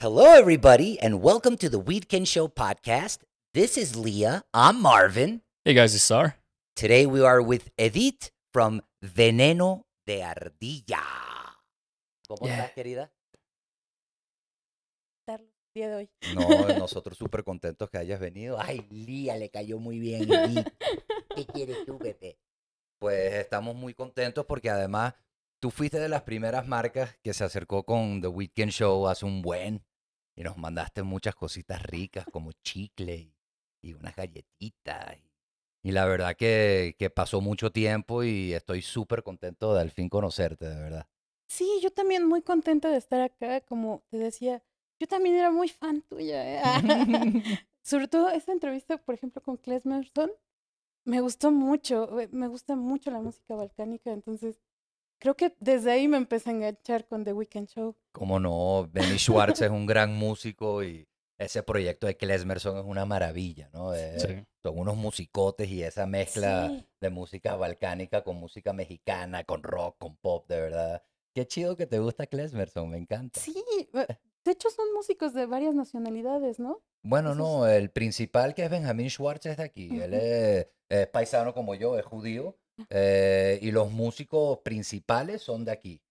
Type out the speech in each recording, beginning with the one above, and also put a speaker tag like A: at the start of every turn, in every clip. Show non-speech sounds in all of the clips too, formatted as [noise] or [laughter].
A: Hello, everybody, and welcome to the Weedkin Show podcast. This is Leah. I'm Marvin.
B: Hey guys, it's Sar.
A: Today we are with Edith from Veneno de Ardilla. ¿Cómo
B: Yeah.
A: estás, querida?
C: día de hoy.
A: No, nosotros [laughs] súper contentos que hayas venido. Ay, Lía, le cayó muy bien, Edith. ¿Qué [laughs] quieres tú, Pepe? Pues estamos muy contentos porque además tú fuiste de las primeras marcas que se acercó con The Weekend Show hace un buen y nos mandaste muchas cositas ricas como chicle y, y unas galletitas. Y, y la verdad que, que pasó mucho tiempo y estoy súper contento de al fin conocerte, de verdad.
C: Sí, yo también muy contenta de estar acá, como te decía, yo también era muy fan tuya. ¿eh? [laughs] [laughs] Sobre todo esa entrevista, por ejemplo, con Klesmerson, me gustó mucho, eh, me gusta mucho la música balcánica, entonces creo que desde ahí me empecé a enganchar con The Weekend Show.
A: Como no, Benny Schwartz es un gran músico y ese proyecto de Klesmerson es una maravilla, ¿no? Eh,
B: Sí.
A: Son unos musicotes y esa mezcla
C: Sí.
A: de música balcánica con música mexicana, con rock, con pop, de verdad. Qué chido que te gusta Klesmerson, me encanta.
C: Sí, eh, de hecho son músicos de varias nacionalidades, ¿no?
A: Bueno,
C: es-
A: no, el principal que es Benjamin Schwartz es de aquí. Él
C: Ujú.
A: es, es paisano como yo, es judío. Eh, y los músicos principales son de aquí.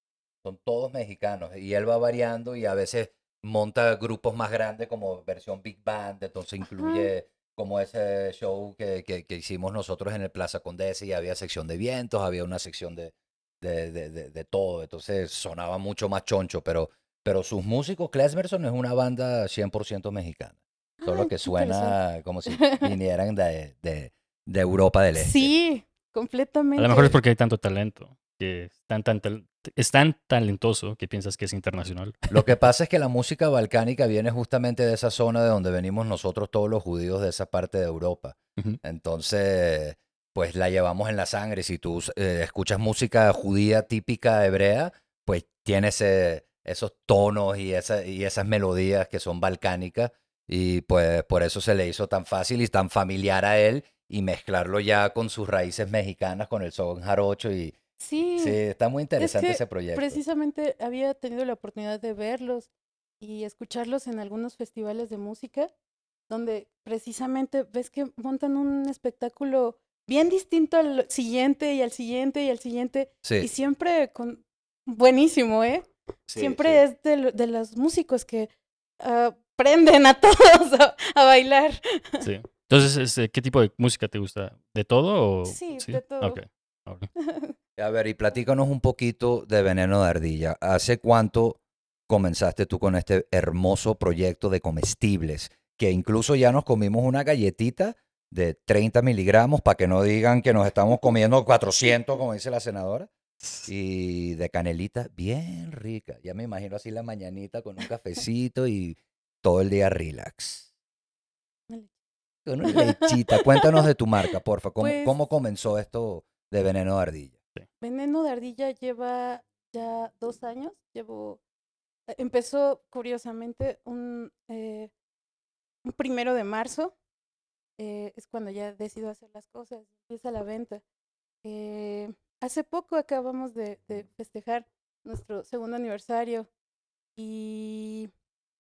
A: Son todos mexicanos. Y él va variando y a veces monta grupos más grandes como versión Big Band. Entonces incluye como ese show que, que, que hicimos nosotros en el Plaza Condesa y había sección de vientos, había una sección de, de, de, de- de todo. Entonces sonaba mucho más choncho. Pero, pero sus músicos, Klesmerson es una banda 100% mexicana. Solo
C: Ay,
A: que suena como si [laughs] vinieran de, de, de Europa del Este.
C: Sí,
B: A
C: completamente.
B: lo mejor es porque hay tanto talento, que es tan, tan, tal- es tan talentoso que piensas que es internacional. [laughs]
A: Lo que pasa es que la música balcánica viene justamente de esa zona de donde venimos nosotros todos los judíos de esa parte de Europa. Entonces, pues la llevamos en la sangre. Si tú eh, escuchas música judía típica hebrea, pues tiene ese- esos tonos y, esa- y esas melodías que son balcánicas. Y pues por eso se le hizo tan fácil y tan familiar a él y mezclarlo ya con sus raíces mexicanas, con el son jarocho. Y
C: Sí,
A: sí, está muy interesante
C: que
A: ese proyecto.
C: precisamente había tenido la oportunidad de verlos y escucharlos en algunos festivales de música, donde precisamente ves que montan un espectáculo bien distinto al siguiente y al siguiente y al siguiente, y
A: Sí,
C: siempre con buenísimo, ¿eh?
A: sí,
C: siempre es de, lo- de los músicos que ah, prenden a [laughs] todos a, a bailar.
B: Sí. Entonces, este, ¿qué tipo de música te gusta? ¿De todo o...?
C: Sí, de todo.
B: Ok. [laughs]
A: A ver, y platícanos un poquito de Veneno de Ardilla. ¿Hace cuánto comenzaste tú con este hermoso proyecto de comestibles? Que incluso ya nos comimos una galletita de 30 miligramos para que no digan que nos estamos comiendo 400, como dice la senadora. Y de canelita bien rica. Ya me imagino así la mañanita con un cafecito y todo el día relax. Con lechita. Cuéntanos de tu marca, porfa. ¿Cómo,
C: Pues-
A: cómo comenzó esto de Veneno de Ardilla?
C: Veneno de ardilla lleva ya dos años. Llevo. eh, Empezó curiosamente un, eh, un primero de marzo. eh, es cuando ya decido hacer las cosas. Empieza la venta. Eh, hace poco acabamos de, de festejar nuestro segundo aniversario. Y,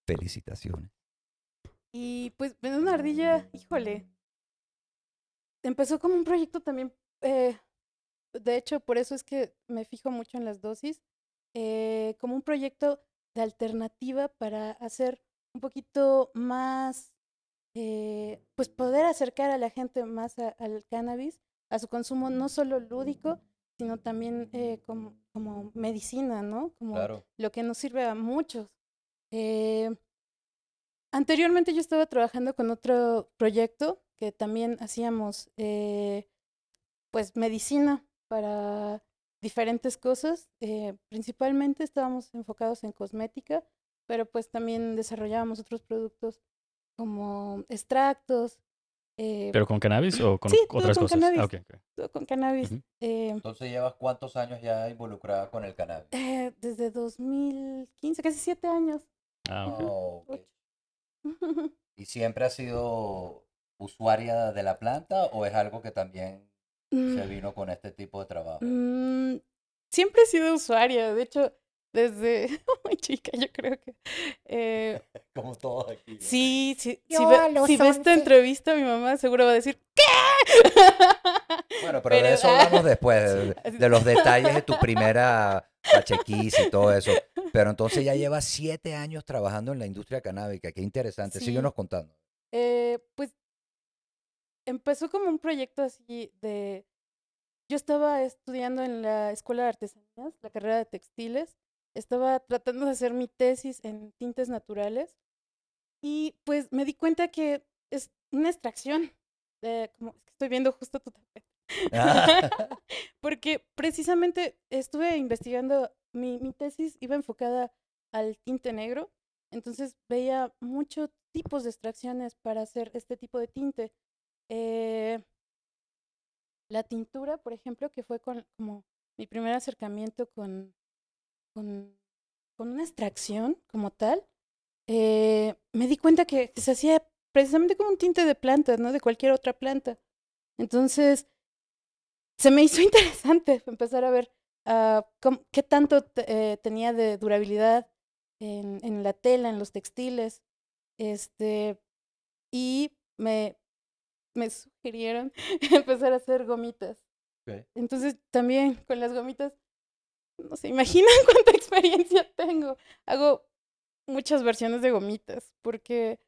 A: Felicitaciones.
C: Y pues Veneno de ardilla, híjole. Empezó como un proyecto también. eh, de hecho, por eso es que me fijo mucho en las dosis, eh, como un proyecto de alternativa para hacer un poquito más, eh, pues poder acercar a la gente más a- al cannabis, a su consumo no solo lúdico, sino también eh, como, como medicina, ¿no? Como
A: Claro.
C: lo que nos sirve a muchos. Eh, anteriormente yo estaba trabajando con otro proyecto que también hacíamos, eh, pues, medicina para diferentes cosas. eh, principalmente estábamos enfocados en cosmética, pero pues también desarrollábamos otros productos como extractos. eh,
B: ¿Pero con cannabis o con
C: Sí, todo
B: otras
C: con
B: cosas?
C: cannabis.
B: Ah, ok.
C: todo con cannabis. Eh,
A: Entonces llevas cuántos años ya involucrada con el cannabis?
C: eh, desde 2015, casi siete años.
B: Ah, ok.
A: Oh. [laughs] ¿Y siempre has sido usuaria de la planta o es algo que también se vino con este tipo de trabajo?
C: Mm, siempre he sido usuaria, de hecho, desde [laughs] muy chica, yo creo que. eh, [laughs]
A: Como todos aquí. ¿no?
C: Sí, sí. Si, ve,
D: a los
C: si ve esta
D: 11.
C: entrevista, mi mamá seguro va a decir, ¿qué?
A: Bueno, pero,
C: Pero,
A: de eso
C: ah,
A: hablamos después, de, de los detalles de tu primera pachequis y todo eso. Pero entonces ya llevas siete años trabajando en la industria canábica. Qué interesante.
C: Sí.
A: Síguenos contando.
C: Eh, pues empezó como un proyecto así de... Yo estaba estudiando en la Escuela de Artesanías, la carrera de textiles. Estaba tratando de hacer mi tesis en tintes naturales. Y pues me di cuenta que es una extracción. de- como, es que estoy viendo justo tu tapete.
A: Ah. [laughs]
C: Porque precisamente estuve investigando, mi, mi tesis iba enfocada al tinte negro, entonces veía muchos tipos de extracciones para hacer este tipo de tinte. Eh, la tintura, por ejemplo, que fue con, como mi primer acercamiento con, con, con una extracción como tal, eh, me di cuenta que, se hacía precisamente como un tinte de plantas, ¿no? De cualquier otra planta. Entonces, se me hizo [laughs] interesante empezar a ver ah, cómo- qué tanto eh, tenía de durabilidad en, en la tela, en los textiles. Este, y me, me sugirieron [laughs] empezar a hacer gomitas.
A: Ok.
C: Entonces, también con las gomitas, no se imaginan [laughs] cuánta experiencia tengo. Hago muchas versiones de gomitas porque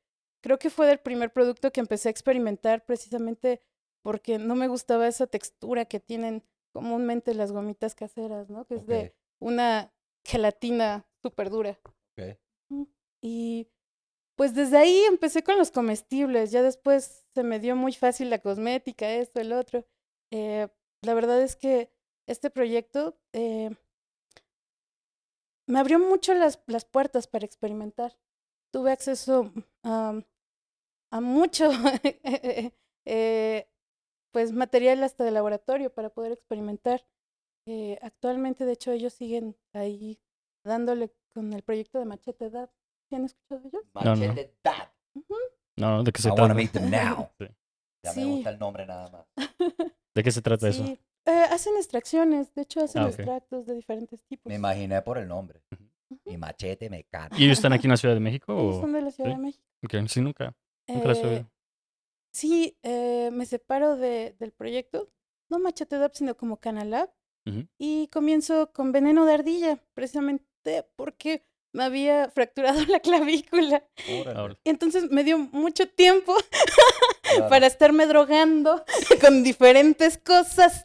C: creo que fue del primer producto que empecé a experimentar precisamente porque no me gustaba esa textura que tienen comúnmente las gomitas caseras, ¿no? Que es de una gelatina súper dura. Y pues desde ahí empecé con los comestibles, ya después se me dio muy fácil la cosmética, esto, el otro. Eh, la verdad es que este proyecto eh, me abrió mucho las, las puertas para experimentar. Tuve acceso a, a mucho [laughs] eh, pues material hasta de laboratorio para poder experimentar. Eh, actualmente, de hecho, ellos siguen ahí dándole con el proyecto de Machete DAP. ¿Sí han escuchado de ellos?
B: No, no.
A: Machete Dab.
B: No, ¿de qué se
A: I wanna
B: trata?
A: meet them now. [laughs]
B: Sí.
A: Ya
C: Sí.
A: me gusta el nombre nada más. [laughs]
B: ¿De qué se trata eso?
C: Sí. Eh, hacen extracciones, de hecho hacen
B: Ah, ok.
C: extractos de diferentes tipos.
A: Me imaginé por el nombre.
B: Ujú.
A: Y machete me encanta.
B: ¿Y ellos están aquí en la Ciudad de México?
C: Ellos
B: O...
C: son de la Ciudad
B: sí?
C: de México.
B: Ok, sí, nunca. Nunca
C: Eh. Sí, eh, me separo de, del proyecto, no Machete DAP, sino como Canalab,
B: Ujú.
C: y comienzo con veneno de ardilla, precisamente porque me había fracturado [laughs] la clavícula.
A: Órale,
C: entonces me dio mucho tiempo [laughs]
A: claro.
C: para estarme drogando [laughs] con diferentes cosas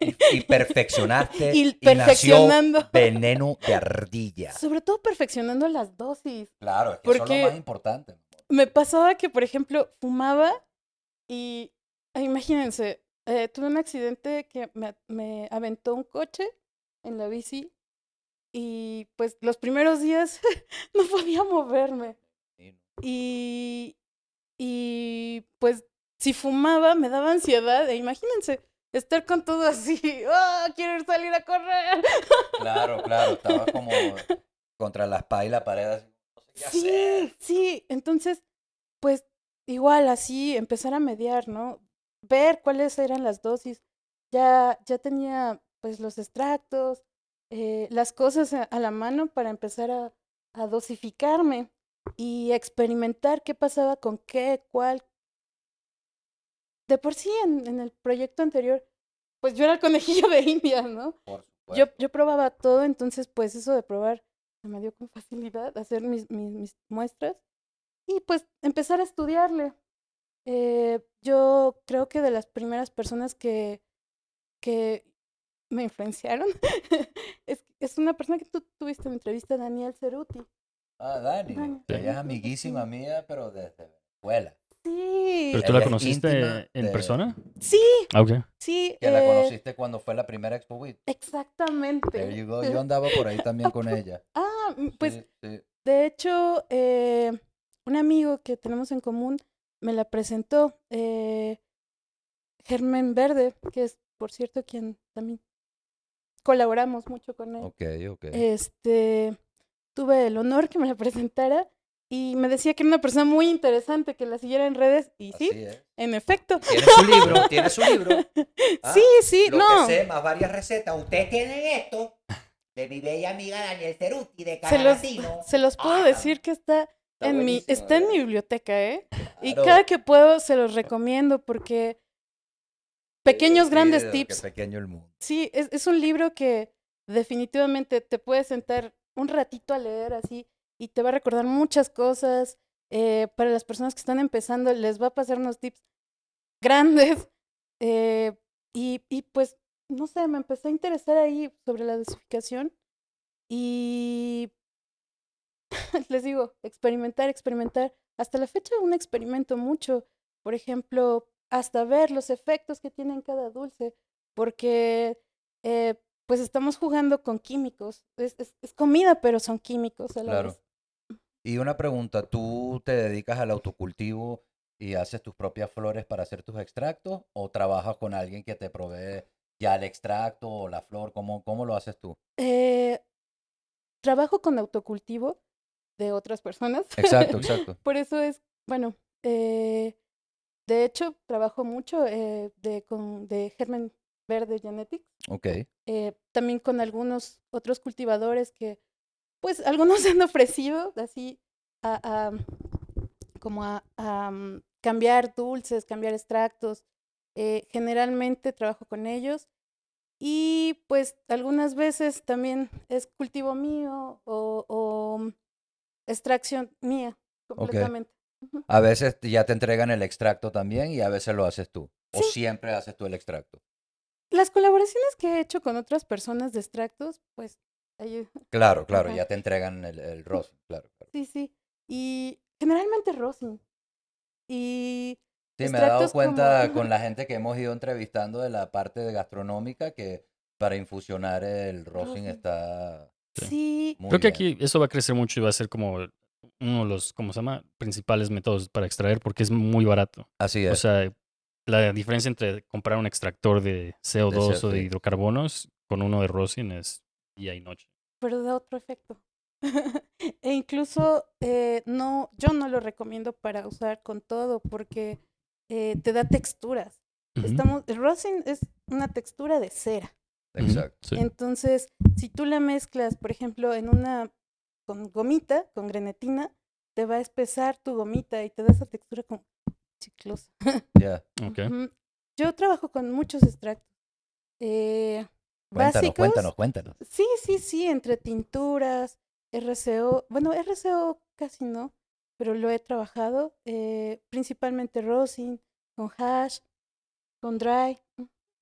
A: Y, y perfeccionaste
C: y
A: y, nació
C: perfeccionando.
A: veneno de ardilla.
C: Sobre todo perfeccionando las dosis.
A: Claro, es que eso es
C: Porque-
A: lo más importante.
C: Me pasaba que, por ejemplo, fumaba y ah, imagínense, eh, tuve un accidente que me, me aventó un coche en la bici y pues los primeros días [laughs] no podía moverme. Y, y pues si fumaba me daba ansiedad e imagínense estar con todo así, ¡ah, [laughs] quiero salir a correr!
A: Claro, claro, estaba [laughs] como contra la espalda y la pared. así, sé.
C: Sí, sí, entonces, pues igual así empezar a mediar, ¿no? Ver cuáles eran las dosis. Ya, ya tenía pues los extractos, eh, las cosas a, a la mano para empezar a, a dosificarme y experimentar qué pasaba con qué, cuál. De por sí en, en el proyecto anterior, pues yo era el conejillo de Indias, ¿no? Yo, yo probaba todo, entonces pues eso de probar se me dio con facilidad hacer mis, mis, mis muestras y pues empezar a estudiarle. Eh, yo creo que de las primeras personas que, que me influenciaron [laughs] es, es una persona que tú tuviste en entrevista, Daniel Ceruti.
A: Ah, Dani.
C: Dani.
A: Ella es amiguísima mía, pero desde Venezuela.
C: Sí,
B: ¿Pero tú la conociste en
A: de-
B: persona?
C: sí,
B: Ah, ok.
C: sí.
A: Que la
C: eh,
A: conociste cuando fue la primera Expo Week.
C: Exactamente.
A: There you go. Yo [laughs] andaba por ahí también con ella.
C: Ah, pues
A: Sí, sí.
C: De hecho, eh, un amigo que tenemos en común me la presentó, eh, Germán Verde, que es, por cierto, quien también colaboramos mucho con él.
A: Ok, ok.
C: Este, tuve el honor que me la [laughs] presentara y me decía que era una persona muy interesante, que la siguiera en redes, y sí,
A: es.
C: en efecto.
A: Tiene su libro, tiene su libro. [laughs] Ah,
C: sí, sí,
A: Lo
C: no.
A: que sé, más varias recetas. Ustedes tienen esto. De mi bella amiga Daniel Ceruti de
C: Se los, [laughs] se los puedo
A: Ah,
C: decir que está,
A: está
C: en mi, está en
A: ¿verdad?
C: mi biblioteca, ¿eh? Y cada que puedo se los recomiendo porque pequeños, grandes tips.
A: Pequeño el mundo.
C: Sí, es, es un libro que definitivamente te puedes sentar un ratito a leer así y te va a recordar muchas cosas. Eh, para las personas que están empezando, les va a pasar unos tips grandes. [laughs] eh, y, y pues, no sé, me empecé a interesar ahí sobre la dosificación y [laughs] les digo, experimentar, experimentar. Hasta la fecha aún experimento mucho. Por ejemplo, hasta ver los efectos que tiene en cada dulce, porque eh, pues estamos jugando con químicos. Es, es, es comida, pero son químicos a la
A: Claro.
C: vez.
A: Y una pregunta, ¿tú te dedicas al autocultivo y haces tus propias flores para hacer tus extractos o trabajas con alguien que te provee ya el extracto o la flor? ¿Cómo, cómo lo haces tú?
C: Eh, trabajo con autocultivo de otras personas.
A: Exacto, [laughs] exacto.
C: Por eso es, bueno, eh, de hecho, trabajo mucho eh, de, con, de Germen Verde Genetics.
A: Ok,
C: eh, también con algunos otros cultivadores que, pues, algunos [laughs] han ofrecido así a, a, como a, a, mm, cambiar dulces, cambiar extractos. Eh, generalmente trabajo con ellos y pues algunas veces también es cultivo mío o, o mm, extracción mía completamente. Ujú.
A: a veces ya te entregan el extracto también y a veces lo haces tú. O
C: Sí.
A: siempre haces tú el extracto.
C: Las colaboraciones que he hecho con otras personas de extractos, pues, ahí
A: Claro, [laughs] claro,
C: Ajá.
A: ya te entregan el, el rosin, claro. claro.
C: Sí, sí. Y generalmente rosin. Y
A: Sí, me he dado cuenta
C: como-
A: con la gente que hemos ido entrevistando de la parte de gastronómica que para infusionar el rosin está
B: Sí.
C: sí,
A: muy
B: Creo que
A: bien.
B: aquí eso va a crecer mucho y va a ser como uno de los, ¿cómo se llama? Principales métodos para extraer porque es muy barato.
A: Así
B: O
A: es.
B: sea, la diferencia entre comprar un extractor de CO2 o de
A: sí.
B: hidrocarbonos con uno de rosin es día y noche.
C: pero da otro efecto. [laughs] e incluso eh, no, yo no lo recomiendo para usar con todo porque eh, te da texturas. Estamos, el rosin es una textura de cera.
A: Exacto.
B: sí.
C: Entonces, si tú la mezclas, por ejemplo, en una con gomita, con grenetina, te va a espesar tu gomita y te da esa textura como chiclosa. [laughs]
A: Ya.
B: Ok.
C: Ujú. Yo trabajo con muchos extractos. Eh,
A: Cuéntanos,
C: básicos.
A: cuéntanos, cuéntanos.
C: Sí, sí, sí, entre tinturas, RCO. Bueno, RCO casi no, pero lo he trabajado. eh, principalmente rosin, con hash, con dry.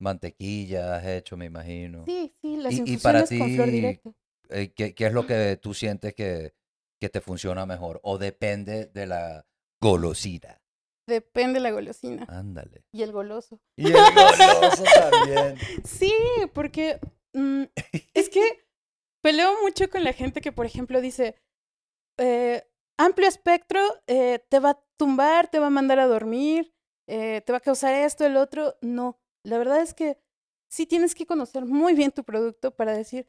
A: Mantequilla has hecho, me imagino.
C: Sí, sí, las
A: Y- y para
C: infusiones con flor
A: ti,
C: directa.
A: Eh, ¿Qué, qué es lo que tú sientes que, que te funciona mejor? ¿O depende de la golosina?
C: Depende la golosina
A: Ándale.
C: y el goloso.
A: Y el [laughs] goloso también.
C: Sí, porque mm, es que [laughs] peleo mucho con la gente que, por ejemplo, dice, eh, amplio espectro, eh, te va a tumbar, te va a mandar a dormir, eh, te va a causar esto, el otro. No, la verdad es que sí tienes que conocer muy bien tu producto para decir,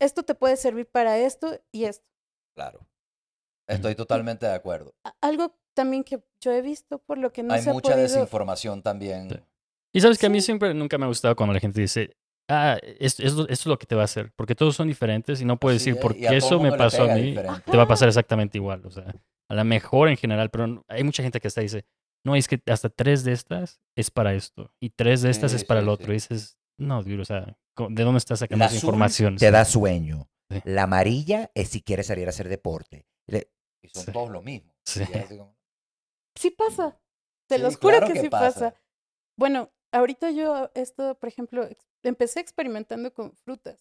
C: esto te puede servir para esto y esto.
A: Claro. Estoy totalmente de acuerdo.
C: Algo también que yo he visto, por lo que no
A: Hay
C: se ha
A: mucha
C: podido...
A: desinformación también.
B: Sí. Y sabes que a mí siempre nunca me ha gustado cuando la gente dice, ah, esto, esto, esto es lo que te va a hacer, porque todos son diferentes y no puedes
A: Así
B: decir,
A: es,
B: por
A: y a
B: qué
A: todo
B: eso me pasó a mí,
A: diferente.
B: te va a pasar exactamente igual. O sea, a lo mejor en general, pero hay mucha gente que hasta dice, no, es que hasta tres de estas es para esto y tres de estas
A: Sí,
B: es para
A: sí,
B: el otro.
A: sí.
B: Y dices, no, dude, o sea, ¿de dónde estás sacando esa información?
A: Te
B: Sí.
A: da sueño.
B: Sí.
A: La amarilla es si quieres salir a hacer deporte. Le- Y son
B: Sí.
A: todos lo mismo.
B: Sí.
A: Como-
C: pasa. Te
A: Sí,
C: los juro
A: claro
C: que,
A: que
C: sí
A: pasa.
C: pasa. Bueno, ahorita yo esto, por ejemplo, empecé experimentando con frutas.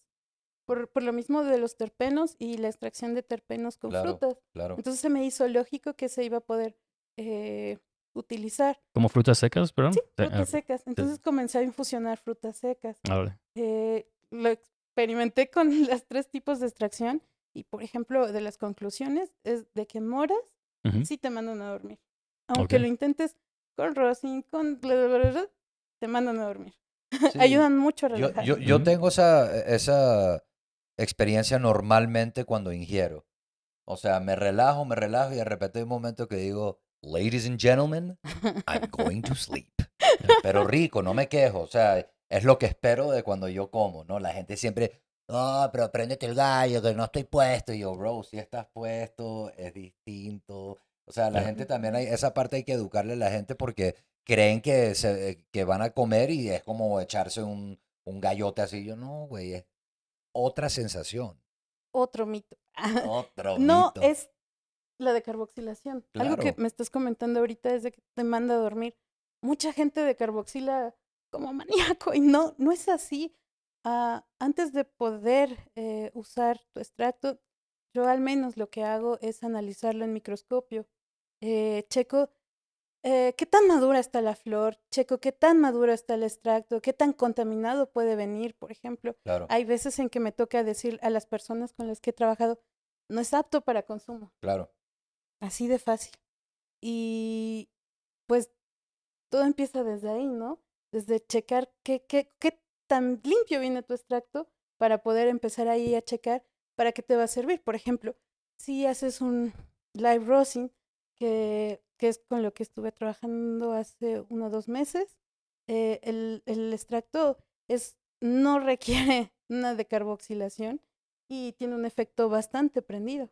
C: Por, por lo mismo de los terpenos y la extracción de terpenos con
A: Claro.
C: frutas.
A: Claro.
C: Entonces se me hizo lógico que se iba a poder eh, utilizar.
B: ¿Como frutas secas, perdón?
C: Sí,
B: Sí, ah,
C: frutas secas. Entonces comencé a infusionar frutas secas.
B: vale.
C: Eh, lo experimenté con [laughs] las tres tipos de extracción y, por ejemplo, de las conclusiones es de que moras
B: Ujú.
C: sí te mandan a dormir. Aunque
B: Ok.
C: lo intentes con rosin, con bla, bla, bla, bla, te mandan a dormir. [laughs]
A: Sí.
C: Ayudan mucho a
A: Yo,
C: relajar.
A: yo, yo
B: Ujú.
A: tengo esa, esa experiencia normalmente cuando ingiero. O sea, me relajo, me relajo y de repente hay un momento que digo, ladies and gentlemen, I'm going to sleep. [laughs] Pero rico, no me quejo. O sea, es lo que espero de cuando yo como, ¿no? La gente siempre, no, pero préndete el gallo, que no estoy puesto. Y yo, bro, si estás puesto, es distinto. O sea, la gente también hay, esa parte hay que educarle a la gente porque creen que, se, que van a comer y es como echarse un, un gallote así. Yo, no, güey, es otra sensación.
C: Otro mito. [laughs]
A: Otro
C: No,
A: mito.
C: es la de carboxilación. Algo que
A: Claro.
C: me estás comentando ahorita es de que te manda a dormir. Mucha gente de carboxila como [laughs] maníaco y no, no es así. Ah, antes de poder eh, usar tu extracto, yo al menos lo que hago es analizarlo en microscopio. Eh, checo eh, qué tan madura está la flor, checo qué tan maduro está el extracto, qué tan contaminado puede venir, por ejemplo.
A: Claro,
C: Hay veces en que me toca decir a las personas con las que he trabajado, no es apto para consumo,
A: claro.
C: así de fácil. Y pues todo empieza desde ahí, ¿no? Desde checar qué, qué, qué tan limpio viene tu extracto para poder empezar ahí a checar para qué te va a servir. Por ejemplo, si haces un live rosin, que, que es con lo que estuve trabajando hace uno o dos meses, eh, el, el extracto es, no [laughs] requiere una decarboxilación y tiene un efecto bastante prendido.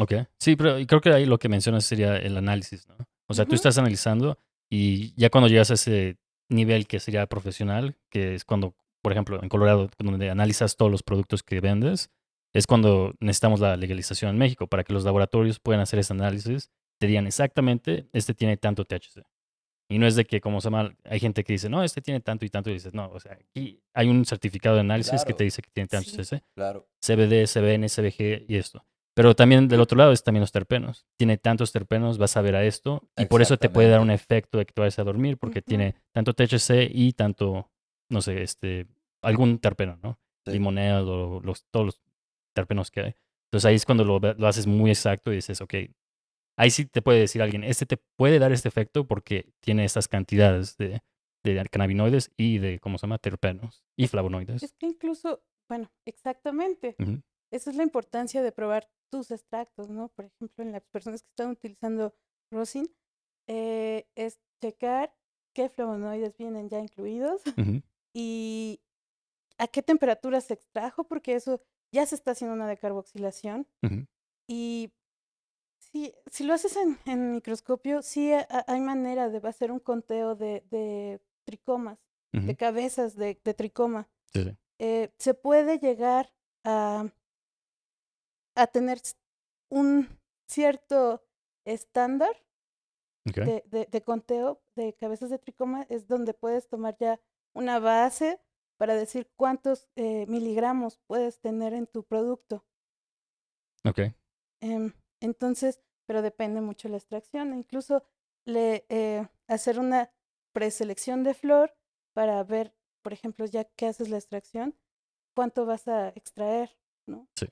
B: Ok. Sí, pero creo que ahí lo que mencionas sería el análisis, ¿no? O sea, tú
C: Ujú.
B: estás analizando y ya cuando llegas a ese nivel que sería profesional, que es cuando, por ejemplo, en Colorado, donde analizas todos los productos que vendes, es cuando necesitamos la legalización en México para que los laboratorios puedan hacer ese análisis, te digan exactamente, este tiene tanto THC. Y no es de que, como se llama, hay gente que dice, no, este tiene tanto y tanto, y dices, no, o sea, aquí hay un certificado de análisis que
A: Claro.
B: te dice que tiene tanto
C: Sí.
B: THC.
A: Claro,
B: CBD, CBN, CBG y esto. Pero también del otro lado es también los terpenos. Tiene tantos terpenos, vas a ver a esto y por eso te puede dar un efecto de que te vayas a dormir porque
C: Ujú.
B: tiene tanto THC y tanto, no sé, este, algún terpeno, ¿no?
A: Sí.
B: Limonel o los, todos los terpenos que hay. Entonces ahí es cuando lo, lo haces muy exacto y dices, ok, ahí sí te puede decir alguien, este te puede dar este efecto porque tiene estas cantidades de, de cannabinoides y de, ¿cómo se llama? Terpenos y flavonoides.
C: Es que incluso, bueno, exactamente. Esa es la importancia de probar tus extractos, ¿no? Por ejemplo, en las personas que están utilizando rosin, eh, es checar qué flavonoides vienen ya incluidos [laughs] y a qué temperatura se extrajo, porque eso ya se está haciendo una decarboxilación. Y si, si lo haces en, en microscopio, sí ha- hay manera de hacer un conteo de, de tricomas, de cabezas de, de tricoma.
B: Sí, sí.
C: Eh, se puede llegar a, a tener un cierto estándar de- de conteo de cabezas de tricoma, es donde puedes tomar ya una base para decir cuántos eh, miligramos puedes tener en tu producto.
B: Ok.
C: Em, entonces, pero depende mucho la extracción. Incluso le, eh, hacer una preselección de flor para ver, por ejemplo, ya que haces la extracción, cuánto vas a extraer, ¿no?
B: Sí,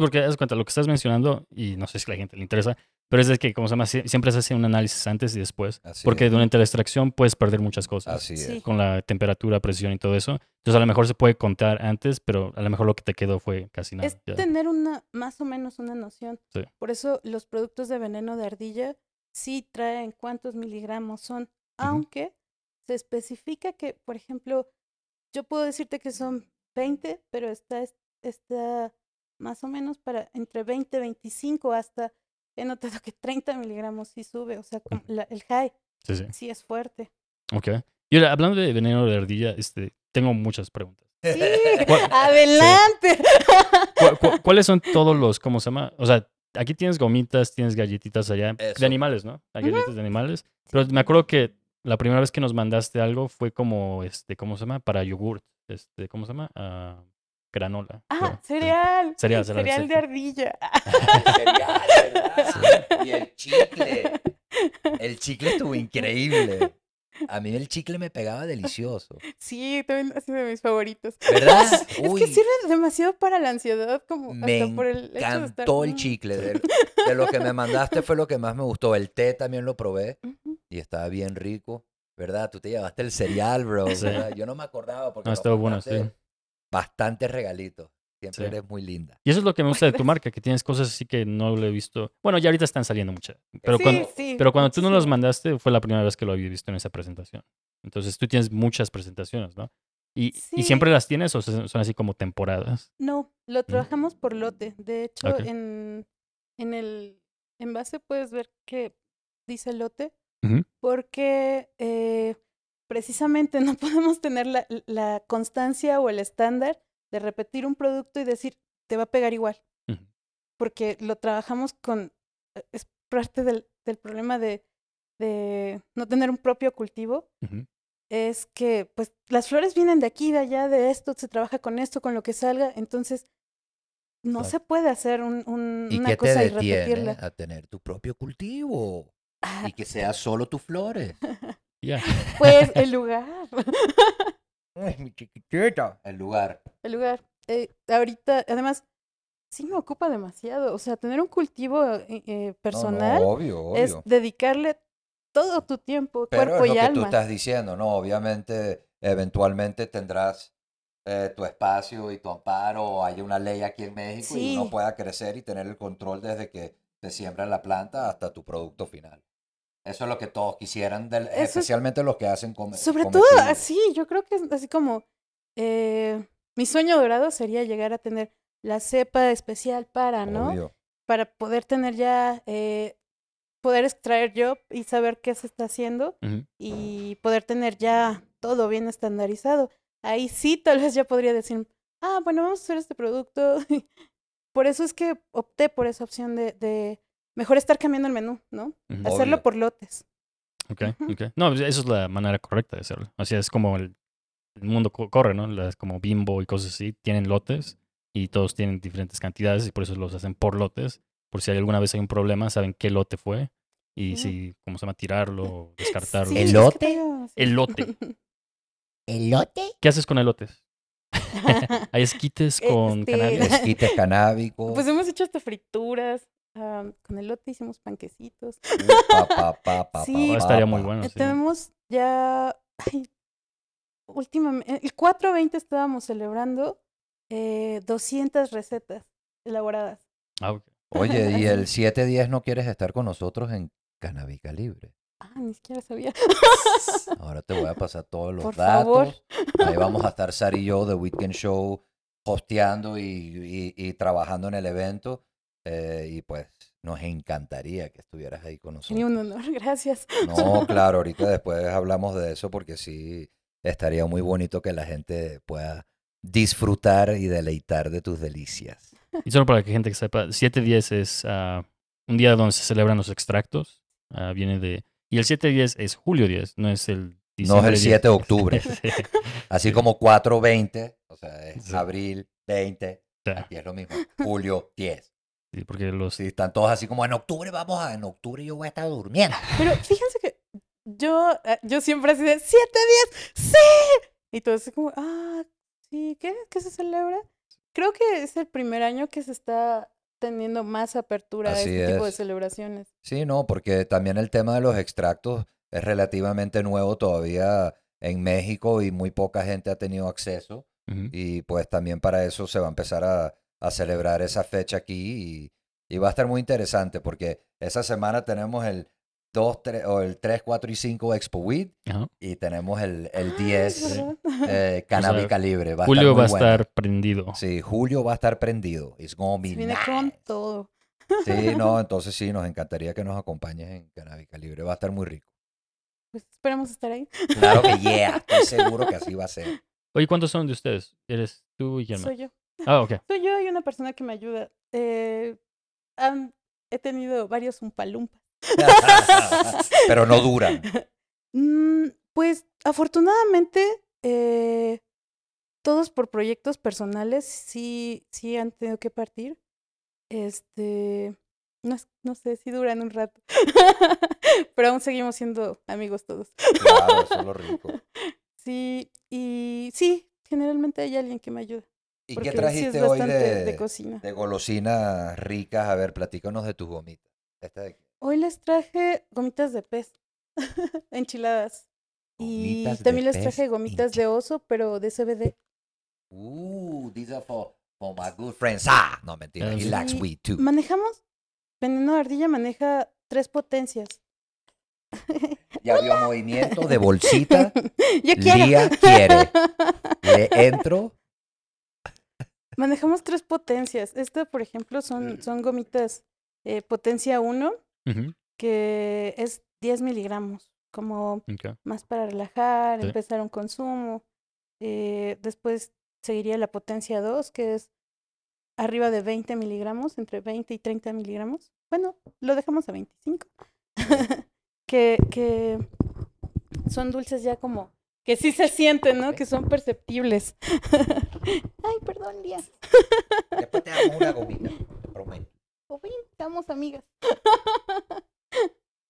B: porque haz de cuenta, lo que estás mencionando, y no sé si a la gente le interesa, pero es de que, como se llama, Sie- siempre se hace un análisis antes y después.
A: Así
B: porque
A: es.
B: durante la extracción puedes perder muchas cosas.
A: así
C: Sí.
A: es.
B: Con la temperatura, presión y todo eso. Entonces, a lo mejor se puede contar antes, pero a lo mejor lo que te quedó fue casi nada.
C: Es
B: ya.
C: tener una, más o menos una noción.
B: Sí.
C: Por eso los productos de veneno de ardilla sí traen cuántos miligramos son, aunque se especifica que, por ejemplo, yo puedo decirte que son 20, pero está, es- está más o menos para entre 20 y 25 hasta, he notado que 30 miligramos sí sube, o sea, la- el high
B: Sí, sí.
C: sí es fuerte.
B: Ok. Y ahora, hablando de veneno de ardilla, este, tengo muchas preguntas.
C: Sí, [laughs]
B: ¿Cuál-
C: adelante. [laughs]
B: ¿Cu- cu- cuáles son todos los, cómo se llama? O sea, aquí tienes gomitas, tienes galletitas allá,
A: Eso.
B: de animales, ¿no? Galletas de animales. Pero me acuerdo que la primera vez que nos mandaste algo fue como, este, ¿cómo se llama? Para yogurt. Este, ¿cómo se llama? Ah, granola.
C: Ah.
B: Sí.
C: cereal.
B: Cereal, cereal,
C: Cereal de ardilla. [laughs] [laughs]
A: Cereal, ¿verdad? Y el chicle. El chicle estuvo increíble. A mí el chicle me pegaba delicioso.
C: Sí, también ha sido de mis favoritos.
A: ¿Verdad? [laughs]
C: Es que sirve demasiado para la ansiedad, como
A: me
C: hasta por el hecho de estar.
A: encantó el
C: Mm,
A: chicle. De, de lo que me mandaste fue lo que más me gustó. El té también lo probé y estaba bien rico. ¿Verdad? Tú te llevaste el cereal, bro.
B: Sí.
A: Yo no me acordaba porque
B: No, estuvo bueno, sí.
A: Bastantes regalitos. Siempre
B: Sí.
A: eres muy linda.
B: Y eso es lo que me gusta de tu [laughs] marca, que tienes cosas así que no lo he visto. Bueno, ya ahorita están saliendo muchas. Pero,
C: sí,
B: cuando,
C: sí,
B: pero cuando tú no los mandaste, fue la primera vez que lo había visto en esa presentación. Entonces tú tienes muchas presentaciones, ¿no? ¿Y,
C: Sí.
B: ¿Y siempre las tienes o son así como temporadas?
C: No, lo trabajamos por lote. De hecho,
B: Ok.
C: en, en el envase puedes ver que dice lote, porque eh, precisamente no [laughs] podemos tener la, la constancia o el estándar de repetir un producto y decir, te va a pegar igual, porque lo trabajamos con, eh, es parte del, del problema de, de no tener un propio cultivo, es que pues las flores vienen de aquí, de allá, de esto, se trabaja con esto, con lo que salga, entonces no
A: Claro.
C: se puede hacer un, un-
A: ¿Y
C: una
A: qué te
C: cosa y repetirla.
A: a tener tu propio cultivo?
C: Ah,
A: Y que sea solo tus flores. [laughs]
B: Ya. [laughs]
C: pues el lugar, [laughs]
A: Ay, mi chiquitita. El lugar.
C: el lugar. Eh, ahorita, además, sí me ocupa demasiado, o sea, tener un cultivo eh, eh,
A: No,
C: personal
A: no, obvio,
C: es dedicarle todo tu tiempo,
A: Pero
C: cuerpo
A: es lo
C: y
A: que tú estás diciendo, ¿no? Obviamente, eventualmente tendrás eh, tu espacio y tu amparo, hay una ley aquí en México y uno pueda crecer y tener el control desde que se siembra la planta hasta tu producto final. Eso es lo que todos quisieran, del- especialmente los que hacen come-
C: Sobre todo así, yo creo que es así como eh, mi sueño dorado sería llegar a tener la cepa especial para, ¿no?
A: Obvio.
C: Para poder tener ya, eh, poder extraer yo y saber qué se está haciendo y poder tener ya todo bien estandarizado. Ahí sí, tal vez ya podría decir, ah, bueno, vamos a hacer este producto. [laughs] por eso es que opté por esa opción de, de mejor estar cambiando el menú, ¿no? Hacerlo por lotes.
B: Ok, ok. No, pues, eso es la manera correcta de hacerlo. Así es como el, el mundo co- corre, ¿no? Las como Bimbo y cosas así tienen lotes y todos tienen diferentes cantidades y por eso los hacen por lotes. Por si alguna vez hay un problema, saben qué lote fue y si, ¿cómo se llama? Tirarlo o descartarlo.
C: Sí,
A: ¿Elote?
B: Elote.
A: ¿Elote?
B: ¿Qué haces con elotes? [laughs] ¿Hay esquites con
C: Este,
B: cannabis?
A: Esquites canábicos.
C: Pues hemos hecho hasta frituras. Am, con elote hicimos panquecitos.
A: pa, [laughs] pa, pa, pa,
C: Sí.
A: pa,
B: estaría
A: pa,
B: muy bueno.
C: Eh,
B: sí.
C: Tenemos ya. Ay, últimamente. El 420 estábamos celebrando eh, 200 recetas elaboradas.
B: Ah, ok.
A: Oye, ¿y el
C: Así.
A: 710 no quieres estar con nosotros en Canábica Libre?
C: Ah, ni siquiera sabía.
A: Ahora te voy a pasar todos los
C: Por
A: datos.
C: favor.
A: Ahí vamos a estar Sari y yo de Weekend Show hosteando y, y- y trabajando en el evento. Eh, y pues nos encantaría que estuvieras ahí con nosotros.
C: un honor, [laughs] gracias.
A: No, claro, ahorita después hablamos de eso porque sí estaría muy bonito que la gente pueda disfrutar y deleitar de tus delicias.
B: Y solo para que gente que sepa, 7-10 es ah, un día donde se celebran los extractos. Ah, viene de. Y el 7-10 es julio 10, no es el.
A: No es el 7 de
B: 10.
A: octubre. [laughs]
B: Sí,
A: Así como 4-20, o sea, es
B: Sí.
A: abril 20,
B: ya,
A: aquí es lo mismo. Julio 10.
B: Sí, porque los.
A: Sí, están todos así como en octubre vamos a, en octubre yo voy a estar durmiendo.
C: Pero fíjense que yo, eh, yo siempre así de 7 días, ¡sí! Y todo así como, ah, sí, ¿qué? ¿Qué se celebra? Creo que es el primer año que se está teniendo más apertura a
A: Así
C: este tipo de
A: es.
C: celebraciones.
A: Sí, no, porque también el tema de los extractos es relativamente nuevo todavía en México y muy poca gente ha tenido acceso.
B: Ujú.
A: Y pues también para eso se va a empezar a, a celebrar esa fecha aquí y, y va a estar muy interesante porque esa semana tenemos el 2, 3, o el 3, 4 y 5 Expo Weed
B: Ajá.
A: y tenemos el, el
C: Ah, es
A: 10
C: verdad.
A: eh, [laughs] Canábica Libre. Va a
B: Julio
A: estar
B: va a
A: bueno.
B: estar prendido.
A: Sí, Julio va a estar prendido. It's gonna be
C: Se viene con
A: nice.
C: todo.
A: Sí, no, [laughs] entonces sí, nos encantaría que nos acompañes en Canábica Libre. Va a estar muy rico.
C: Pues esperamos estar ahí.
A: Claro que [laughs] yeah, estoy seguro que así va a ser.
B: Oye, ¿cuántos son de ustedes? ¿Eres tú y quién más?
C: Soy yo.
B: Ah, ok. [laughs]
C: Soy yo y una persona que me ayuda. Eh, han- he tenido varios umpalumpas. [laughs]
A: Pero no duran. [laughs]
C: Mm, pues afortunadamente, eh, todos por proyectos personales sí, sí han tenido que partir. Este, no, no sé si duran un rato, pero aún seguimos siendo amigos todos.
A: Claro, eso es lo rico.
C: Sí, y sí, generalmente hay alguien que me ayuda.
A: ¿Y qué trajiste hoy de,
C: de cocina.
A: de golosinas ricas? A ver, platícanos de tus gomitas. Esta de-
C: Hoy les traje gomitas de pez, [laughs] enchiladas. Y
A: Gomitas
C: también les traje gomitas de oso, pero de CBD.
A: Uh, these are for, for my good friends. Ah, no, mentira.
B: Ah,
A: He likes weed too.
C: Manejamos, Veneno de Ardilla maneja tres potencias.
A: Ya vio movimiento de bolsita. [laughs]
C: Yo quiero.
A: Lía quiere. Le entro.
C: Manejamos tres potencias. Esta, por ejemplo, son, son gomitas eh, potencia 1,
B: Ujú,
C: que es 10 miligramos, como más para relajar,
B: Sí.
C: empezar un consumo. Eh, después seguiría la potencia 2, que es arriba de 20 miligramos, entre 20 y 30 miligramos. Bueno, lo dejamos a 25. [laughs] que, que son dulces ya como que sí se sienten, ¿no? Que son perceptibles. [laughs] Ay, perdón, Lía.
A: Después te damos una gomita. Te prometo.
C: Ven, estamos amigas.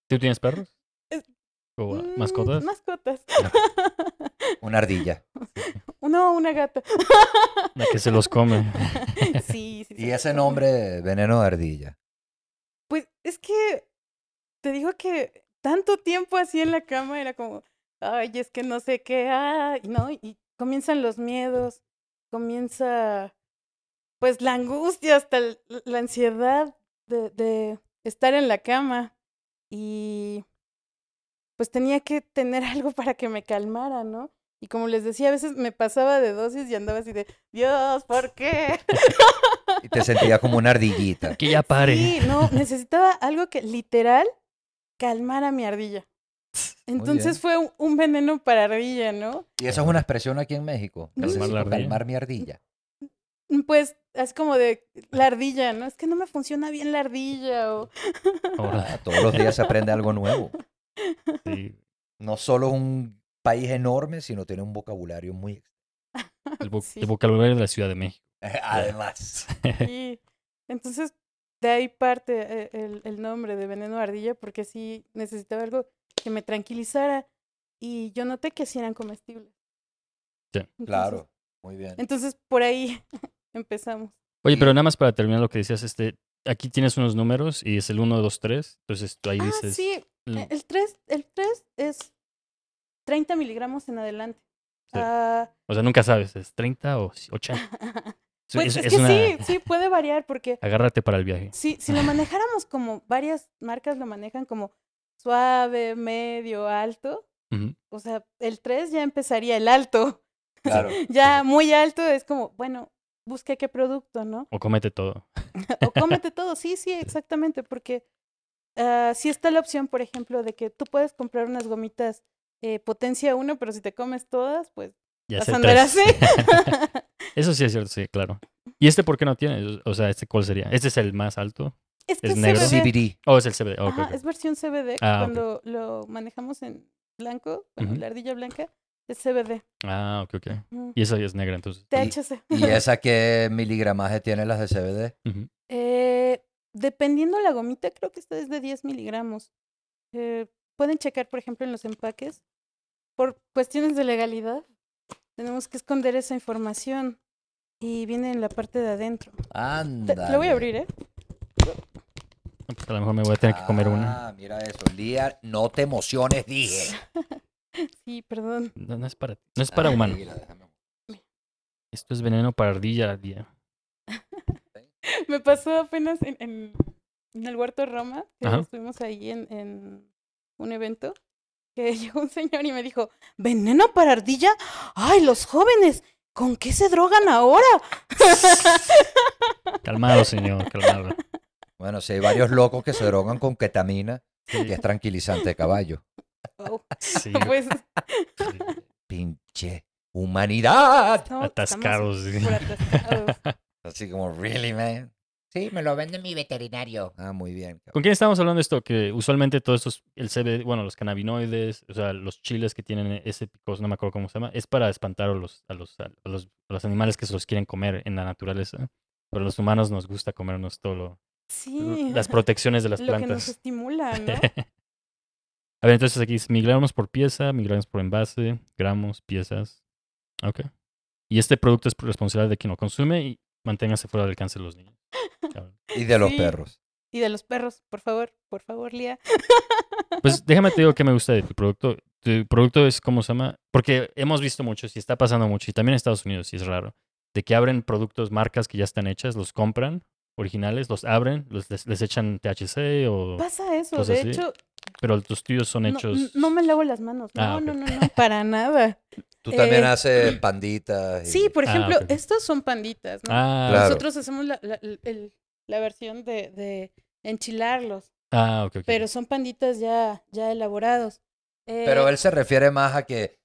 B: ¿Tú tienes perros?
C: Es-
B: ¿O
C: Mm,
B: mascotas?
C: Mascotas. [laughs]
A: Una ardilla.
C: No, una gata.
B: La que se los come. [laughs]
C: Sí, sí.
A: Y
C: se
A: ese nombre, veneno de ardilla.
C: Pues es que te digo que tanto tiempo así en la cama era como, ay, es que no sé qué, ay, ¿no? Y comienzan los miedos, comienza pues la angustia, hasta la ansiedad de, de estar en la cama. Y pues tenía que tener [laughs] algo para que me calmara, ¿no? Y como les decía, a veces me pasaba de dosis y andaba así de, Dios, ¿por qué?
A: Y te sentías como una [laughs] ardillita.
B: Que ya pare.
C: Sí, no, necesitaba algo que literal calmara mi ardilla. Entonces fue un, un veneno para ardilla, ¿no?
A: Y eso es una expresión aquí en México.
C: Calmar la
A: Necesito
B: ardilla.
A: calmar mi ardilla.
C: Pues es como de la ardilla, ¿no? Es que no me funciona bien la ardilla o...
B: Ahora, [laughs]
A: Ah, todos los días se aprende algo nuevo.
B: sí,
A: No solo es un país enorme, sino tiene un vocabulario muy... [laughs]
B: el, vo-
C: Sí.
B: el vocabulario de la Ciudad de México. [laughs]
A: Además.
C: Y entonces de ahí parte eh, el, el nombre de veneno de ardilla porque sí necesitaba algo que me tranquilizara y yo noté que sí eran comestibles.
B: Sí.
C: Entonces-
A: Claro. Muy bien.
C: Entonces por ahí [laughs] empezamos.
B: Oye, pero nada más para terminar lo que decías, este, aquí tienes unos números y es el 1, 2, 3. Entonces tú ahí
C: Ah,
B: dices.
C: sí, El 3, el 3 es 30 miligramos en adelante.
B: Sí.
C: Ah,
B: O sea, nunca sabes, es 30 o 80. [laughs] Es-
C: pues
B: es-
C: es,
B: es
C: que
B: una-
C: sí, sí, puede variar porque [laughs]
B: Agárrate para el viaje.
C: si, si lo manejáramos como varias marcas lo manejan como suave, medio, alto, o sea, el 3 ya empezaría el alto. [laughs]
A: Claro.
C: Ya muy alto es como, bueno, busque qué producto, ¿no?
B: O comete todo. [laughs]
C: O cómete todo, sí, sí, [laughs] exactamente, porque sí está la opción, por ejemplo, de que tú puedes comprar unas gomitas eh, potencia 1, pero si te comes todas, pues
B: Ya 3.
C: así.
B: Eso sí es cierto, sí, claro. ¿Y este por qué no tiene? O sea, ¿este cuál sería? ¿Este es el más alto?
C: Es que
B: Es negro.
C: CBD.
B: Oh, es el CBD.
C: Ajá, es versión CBD.
B: Ah.
C: Cuando lo manejamos en blanco, bueno, la ardilla blanca, es CBD.
B: Ah, ok, ok.
C: Ujú.
B: Y esa ya es negra, entonces.
C: THC.
A: ¿Y esa qué miligramaje tiene las de CBD?
B: Ujú.
C: Eh, dependiendo la gomita, creo que esta es de 10 miligramos. Eh, pueden checar, por ejemplo, en los empaques. Por cuestiones de legalidad, tenemos que esconder esa información. Y viene en la parte de adentro.
A: Anda.
C: lo voy a abrir, ¿eh?
B: Pues a lo mejor me voy a tener que comer una.
A: Ah, mira eso. Lía, no te emociones, dije. [laughs]
C: Sí, perdón.
B: No, no es para, no es para
A: Ah,
B: humano.
A: mira, déjame-
B: Esto es veneno para ardilla, ardilla. [laughs]
C: Me pasó apenas en, en, en el Huerto Roma, que
B: Ajá.
C: estuvimos ahí en, en un evento, que [laughs] llegó un señor y me dijo, ¿veneno para ardilla? ¡Ay, los jóvenes! ¿Con qué se drogan ahora?
B: Calmado, señor, calmado.
A: Bueno, si hay varios locos que se drogan con ketamina,
B: Sí,
A: que es tranquilizante de caballo.
C: Oh, [laughs]
B: sí,
C: pues,
B: sí.
A: Pinche humanidad.
C: no,
B: Atascados. sí.
C: estamos.
A: Así como, really, man.
D: Sí, me lo vende mi veterinario.
A: Ah, muy bien. cabrón.
B: ¿Con quién estábamos hablando de esto? Que usualmente todos estos, el CBD, bueno, los cannabinoides, o sea, los chiles que tienen ese picoso, no me acuerdo cómo se llama, es para espantar a los, a los, a los, a los animales que se los quieren comer en la naturaleza. Pero a los humanos nos gusta comernos todo lo,
C: Sí,
B: las protecciones de las
C: lo que nos
B: plantas.
C: estimula, ¿no? [laughs]
B: A ver, entonces aquí es miligramos por pieza, miligramos por envase, gramos, piezas. Ok. Y este producto es responsabilidad de quien lo consume y manténgase fuera del alcance de los niños. [laughs]
A: Y de los
C: Sí.
A: perros.
C: Y de los perros, por favor, por favor, Lía.
B: Pues [laughs] déjame te digo qué me gusta de tu producto. Tu producto es, ¿cómo se llama? Porque hemos visto muchos y está pasando mucho, y también en Estados Unidos, y es raro, de que abren productos, marcas que ya están hechas, los compran, originales, los abren, los, les, les echan THC o...
C: Pasa eso,
B: Cosas
C: de
B: así.
C: hecho,
B: Pero tus tuyos son
C: No,
B: hechos.
C: no me lavo las manos. No,
B: Ah, ok.
C: no, no, no, [laughs] para nada.
A: Tú también
C: Eh,
A: haces panditas. y-
C: Sí, por
B: Ah,
C: ejemplo, estos son panditas, ¿no?
B: Ah,
A: Claro.
C: Nosotros hacemos la, la, el- la versión de, de enchilarlos,
B: ah, ok, ok.
C: pero son panditas ya, ya elaborados. Eh,
A: Pero él se refiere más a que,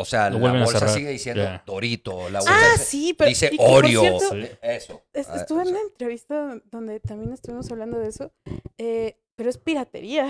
A: o sea,
B: Lo
A: la
B: vuelven a
A: bolsa
B: cerrar,
A: sigue diciendo
B: ya.
A: Dorito. La bolsa
C: Ah,
A: se-
C: sí, pero
A: dice
C: y que, por
A: Oreo.
C: cierto,
B: Sí.
A: Eso.
C: es-
A: Ah,
C: estuve
A: o
C: en
A: sea,
C: una entrevista donde también estuvimos hablando de eso, eh, pero es piratería.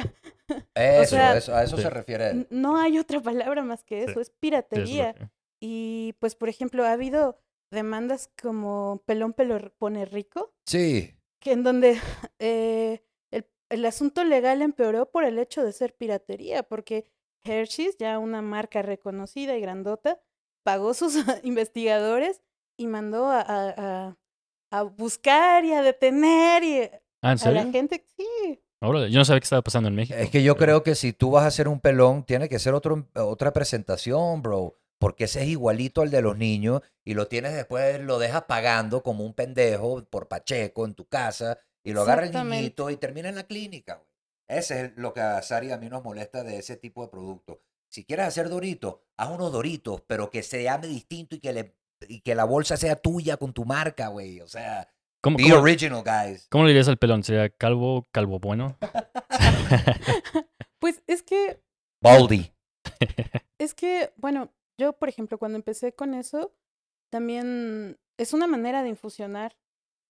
C: [laughs]
A: Eso,
C: sea,
A: eso, a eso
B: sí.
A: se refiere él.
C: N- No hay otra palabra más que
B: Sí.
C: eso, es
B: Sí, eso es lo
C: piratería.
B: que-
C: Y pues, por ejemplo, ha habido demandas como Pelón Pelo Pone Rico,
A: Sí.
C: que en donde [laughs] eh, el, el asunto legal empeoró por el hecho de ser piratería, porque Hershey's, ya una marca reconocida y grandota, pagó sus [laughs] investigadores y mandó a, a, a- a buscar y a detener y
B: Ah, ¿en
C: a
B: serio?
C: la gente. Sí,
B: yo no sabía qué estaba pasando en México.
A: Es que yo
B: pero-
A: creo que si tú vas a hacer un pelón, tiene que ser otro, otra presentación, bro. Porque ese es igualito al de los niños y lo tienes después, lo dejas pagando como un pendejo por Pacheco en tu casa y lo agarra el niñito y termina en la clínica, güey. Ese es lo que a Sari y a mí nos molesta de ese tipo de productos. Si quieres hacer doritos, haz unos doritos, pero que se llame distinto y que, le, y que la bolsa sea tuya con tu marca, güey. O sea,
B: ¿Cómo,
A: be
B: cómo-
A: original, guys.
B: cómo le dirías al pelón? ¿Sería calvo, calvo bueno? [laughs]
C: pues es que
A: Baldy. [laughs]
C: Es que, bueno, yo, por ejemplo, cuando empecé con eso, también es una manera de infusionar,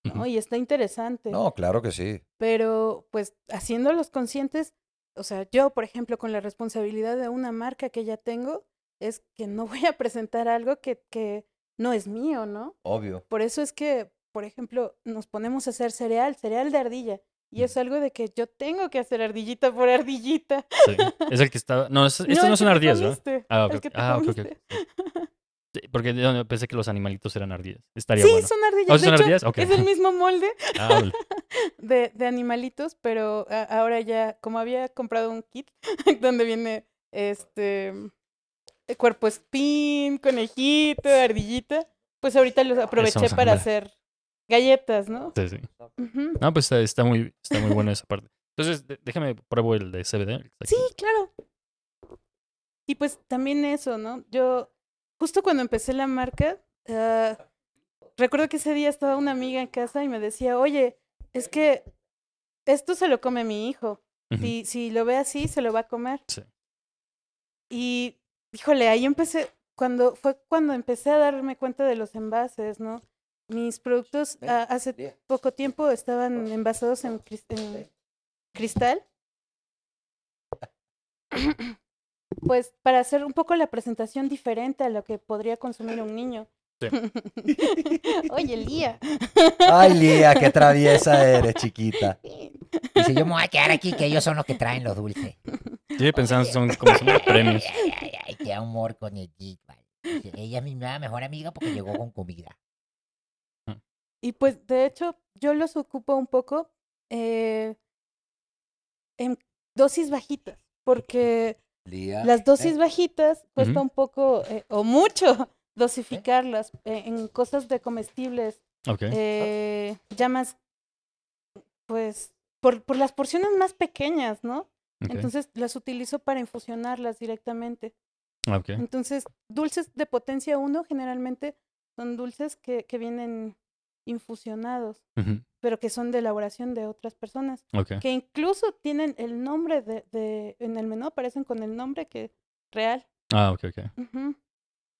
C: ¿no? Y está interesante.
A: No, claro que sí.
C: Pero, pues, haciéndolos conscientes, o sea, yo, por ejemplo, con la responsabilidad de una marca que ya tengo, es que no [laughs] voy a presentar algo que, que no es mío, ¿no?
A: Obvio.
C: Por eso es que, por ejemplo, nos ponemos a hacer cereal, cereal de ardilla. Y es algo de que yo tengo que hacer ardillita por ardillita.
B: Sí. Es el que [laughs] estaba. No, es- estos
C: el
B: no son ardillas,
C: comiste,
B: Ah, ok.
C: el que te
B: Ah, ok, ok. Porque yo pensé que los animalitos eran ardillas. Estaría
C: Sí,
B: bueno.
C: son ardillas.
B: ¿Oh,
C: de
B: son
C: hecho,
B: ardillas?
C: Es el mismo molde [laughs]
B: Ah, [laughs]
C: de, de animalitos, pero a- ahora ya, como había comprado un kit [laughs] donde viene este el cuerpo spin, conejito, ardillita, pues ahorita los aproveché para hacer galletas, ¿no?
B: Sí, sí.
C: Ujú.
B: No, pues está, está muy, está muy buena esa parte. Entonces, déjame pruebo el de CBD.
C: Sí, claro. Y pues también eso, ¿no? Yo, justo cuando empecé la marca, ah, recuerdo que ese día estaba una amiga en casa y me decía, oye, es que esto se lo come mi hijo. Si, si lo ve así, se lo va a comer.
B: Sí.
C: Y, híjole, ahí empecé, cuando fue cuando empecé a darme cuenta de los envases, ¿no? Mis productos ah, hace poco tiempo estaban envasados en, en cristal. [clears throat] [clears throat] Pues para hacer un poco la presentación diferente a lo que podría consumir un niño.
B: Sí. [laughs]
C: Oye, Lía.
A: Ay, Lía, qué traviesa eres, [laughs] chiquita.
D: Dice, yo me voy a quedar aquí, que ellos son los que traen los dulces.
B: Sí, pensando que son como son los premios.
D: Ay, ay, ay, qué amor con el vale. Ella es mi nueva mejor amiga porque llegó con comida.
C: Y pues de hecho yo los ocupo un poco eh, en dosis bajitas, porque
A: Lía.
C: las dosis
A: ¿eh?
C: bajitas cuesta un poco eh, o mucho [laughs] dosificarlas eh, en cosas de comestibles
B: Ok.
C: eh, ya más, pues, por, por las porciones más pequeñas, ¿no? Entonces las utilizo para infusionarlas directamente.
B: Ah, ok.
C: Entonces, dulces de potencia 1 generalmente son dulces que, que vienen infusionados. Pero que son de elaboración de otras personas,
B: Ok.
C: que incluso tienen el nombre de, de en el menú, aparecen con el nombre que real.
B: Ah, ok, ok.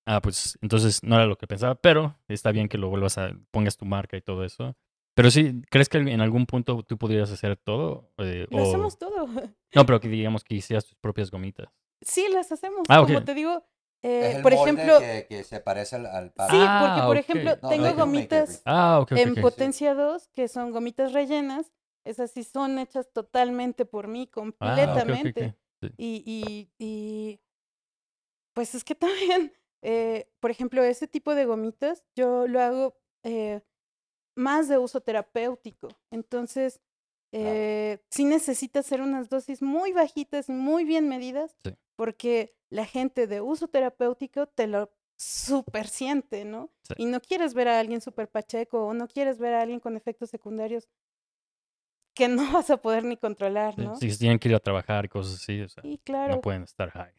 B: Ah, pues entonces no era lo que pensaba, pero está bien que lo vuelvas a, pongas tu marca y todo eso. Pero sí, ¿crees que en algún punto tú pudieras hacer todo? Eh,
C: Lo
B: o-
C: hacemos todo.
B: No, pero [laughs] que digamos que hicieras tus propias gomitas.
C: Sí, las hacemos.
B: Ah, ok.
C: Como te digo, eh,
A: Es el
C: por
A: molde
C: ejemplo,
A: que, que se parece al, al pan.
C: sí,
B: Ah,
C: porque por ejemplo,
A: No,
C: tengo gomitas.
B: Ah,
C: en potencia 2, que son gomitas rellenas. Esas sí son hechas totalmente por mí,
B: Ah,
C: completamente.
B: Sí.
C: Y, y, y pues es que [laughs] también, eh, por ejemplo, ese tipo de gomitas yo lo hago eh, más de uso terapéutico. Entonces, eh, sí necesita hacer unas dosis muy bajitas y muy bien medidas,
B: Sí.
C: porque la gente de uso terapéutico te lo super siente, ¿no?
B: Sí.
C: Y no quieres ver a alguien súper pacheco o no quieres ver a alguien con efectos secundarios que no vas a poder ni controlar,
B: Sí,
C: ¿no?
B: Si tienen que ir a trabajar cosas así, o sea,
C: Sí, claro.
B: no pueden estar high.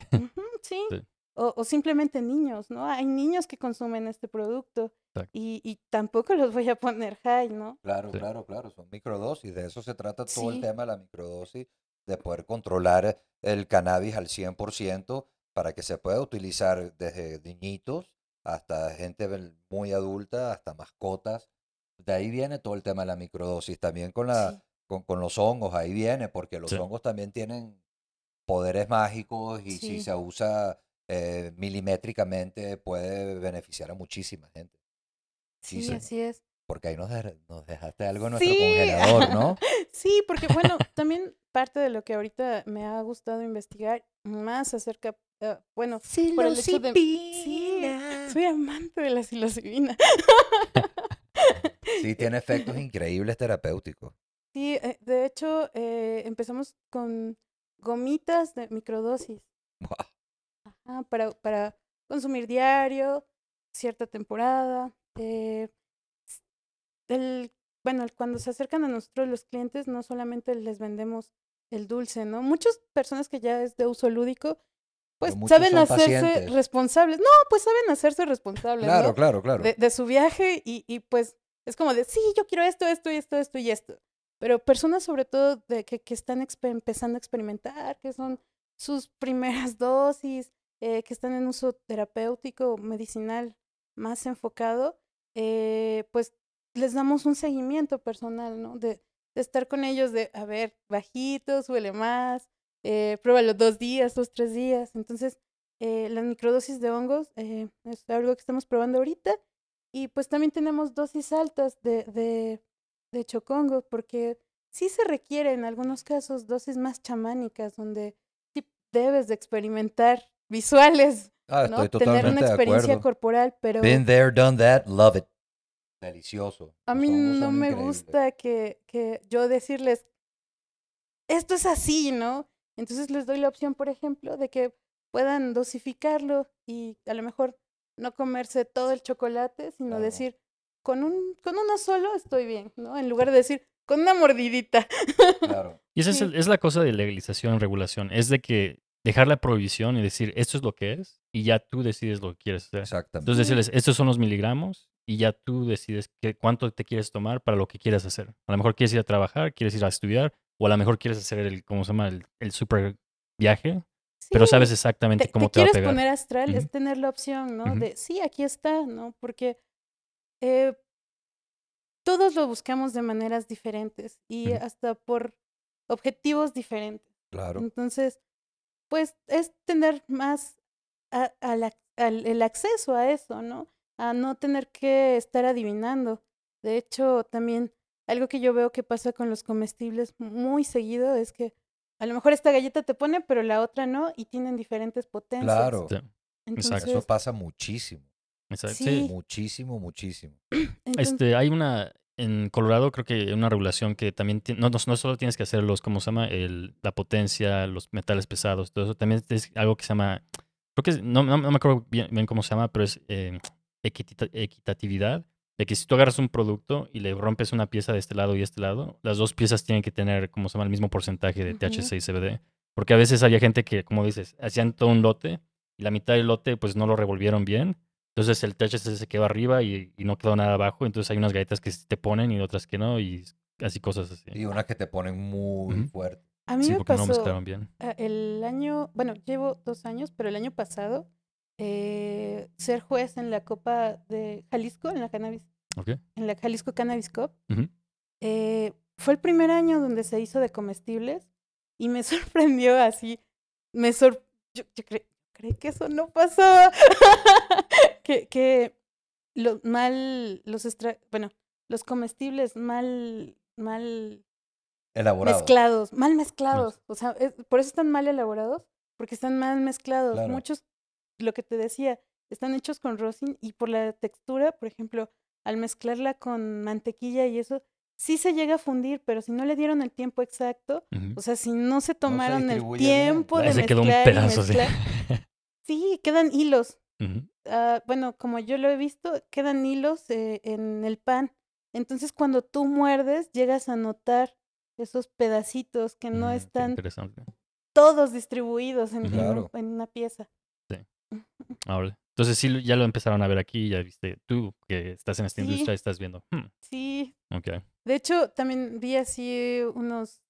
C: Sí. [laughs]
B: Sí.
C: O, o simplemente niños, ¿no? Hay niños que consumen este producto y, y tampoco los voy a poner high, ¿no?
A: Claro,
B: Sí.
A: claro, claro, son microdosis, de eso se trata todo el
C: Sí.
A: tema de la microdosis, de poder controlar el cannabis al 100% para que se pueda utilizar desde niñitos hasta gente muy adulta, hasta mascotas. De ahí viene todo el tema de la microdosis, también con, la,
C: Sí.
A: con, con los hongos, ahí viene, porque los
B: Sí.
A: hongos también tienen poderes mágicos y si se usa eh, milimétricamente puede beneficiar a muchísima gente.
C: Sí,
A: sí.
C: así es.
A: Porque ahí nos, de- nos dejaste algo en nuestro congelador, ¿no? [laughs]
C: Sí, porque bueno, también parte de lo que ahorita me ha gustado investigar más acerca, eh, bueno, por el hecho de... Sí, soy amante de la psilocibina.
A: Sí, tiene efectos [laughs] increíbles terapéuticos.
C: Sí, eh, de hecho, eh, empezamos con gomitas de microdosis.
A: Buah,
C: Ajá, para, para consumir diario, cierta temporada. eh, el, bueno, cuando se acercan a nosotros los clientes, no solamente les vendemos el dulce, ¿no? Muchas personas que ya es de uso lúdico, pues saben hacerse
A: pacientes.
C: responsables. No, pues saben hacerse responsables,
A: Claro,
C: ¿no?
A: claro, claro.
C: de, de su viaje y, y pues es como de, sí, yo quiero esto, esto, y esto, esto y esto. Pero personas sobre todo de que, que están empezando a experimentar, que son sus primeras [laughs] dosis, eh, que están en uso terapéutico, medicinal más enfocado, eh, pues les damos un seguimiento personal, ¿no? De, de estar con ellos, de, a ver, bajito, suele más, eh, pruébalo dos días, dos, tres días. Entonces, eh, las microdosis de hongos eh, es algo que estamos probando ahorita. Y pues también tenemos dosis altas de, de, de chocongo, porque sí se requiere en algunos casos dosis más chamánicas, donde sí debes de experimentar visuales,
A: Ah,
C: ¿no?
A: estoy
C: Tener una experiencia corporal, pero
A: Been there, done that, love it. Delicioso.
C: a mí no me gusta que, que yo decirles, esto es así, ¿no? Entonces les doy la opción, por ejemplo, de que puedan dosificarlo y a lo mejor no comerse todo el chocolate, sino
A: Claro.
C: decir, con, un, con uno solo estoy bien, ¿no? En lugar de decir, con una mordidita.
A: Claro.
B: Y esa es,
C: Sí.
B: es la cosa de legalización, regulación. Es de que dejar la prohibición y decir esto es lo que es y ya tú decides lo que quieres hacer.
A: Exactamente.
B: Entonces decirles estos son los miligramos y ya tú decides qué, cuánto te quieres tomar para lo que quieras hacer. A lo mejor quieres ir a trabajar, quieres ir a estudiar o a lo mejor quieres hacer el, ¿cómo se llama? El, el super viaje, pero sabes exactamente
C: te,
B: cómo
C: te
B: te, va a
C: quieres
B: pegar.
C: poner astral, es tener la opción, ¿no? De, sí, aquí está, ¿no? Porque eh, todos lo buscamos de maneras diferentes y hasta por objetivos diferentes.
A: Claro.
C: Entonces, pues es tener más a- a la- al- el acceso a eso, ¿no? A no tener que estar adivinando. De hecho, también algo que yo veo que pasa con los comestibles muy seguido es que a lo mejor esta galleta te pone, pero la otra no, y tienen diferentes potencias.
A: Claro.
B: Sí,
C: Entonces,
A: Eso pasa muchísimo.
B: exacto.
C: Sí.
B: Sí.
A: Muchísimo, muchísimo. [clears throat]
C: entonces-
B: Este, hay una, en Colorado creo que hay una regulación que también, no, no, no solo tienes que hacer los, ¿cómo se llama? El, la potencia, los metales pesados, todo eso. También es algo que se llama, creo que, es- no, no, no me acuerdo bien, bien cómo se llama, pero es eh, equita- equitatividad. De que si tú agarras un producto y le rompes una pieza de este lado y este lado, las dos piezas tienen que tener, ¿cómo se llama? El mismo porcentaje de. THC y CBD. Porque a veces había gente que, como dices, hacían todo un lote y la mitad del lote pues no lo revolvieron bien. Entonces el THC se quedó arriba y, y no quedó nada abajo. Entonces hay unas galletas que sí te ponen y otras que no y así cosas así.
A: Y unas que te ponen muy fuerte.
C: a mí
B: Sí,
C: me
B: porque no lo
C: pasó
B: mezclaron bien.
C: el año, bueno, llevo dos años, pero el año pasado, eh, ser juez en la Copa de Jalisco, en la Cannabis,
B: ¿Ok?
C: en la Jalisco Cannabis Cup. Eh, fue el primer año donde se hizo de comestibles y me [laughs] sorprendió así. Me sor yo, yo cre- creí que eso no pasaba. [laughs] que, que los mal, los extra bueno, los comestibles mal, mal
A: Elaborado.
C: mezclados, mal mezclados. O sea, es- por eso están mal elaborados, porque están mal mezclados.
A: Claro.
C: Muchos, lo que te decía, están hechos con rosin y por la textura, por ejemplo, al mezclarla con mantequilla y eso, sí se llega a fundir, pero si no le dieron el tiempo exacto, o sea, si no se tomaron el
A: bien.
C: tiempo de
B: se quedó un pedazo [laughs]
C: sí, quedan hilos. Ah, bueno, como yo lo he visto, quedan hilos eh, en el pan. Entonces, cuando tú muerdes, llegas a notar esos pedacitos que no
B: Mm,
C: están todos distribuidos en,
A: Claro.
C: una pieza.
B: Ahora, [laughs] entonces sí, ya lo empezaron a ver aquí, ya viste tú que estás en esta
C: Sí.
B: industria, estás viendo. hmm,
C: Sí,
B: ok.
C: de hecho también vi así unos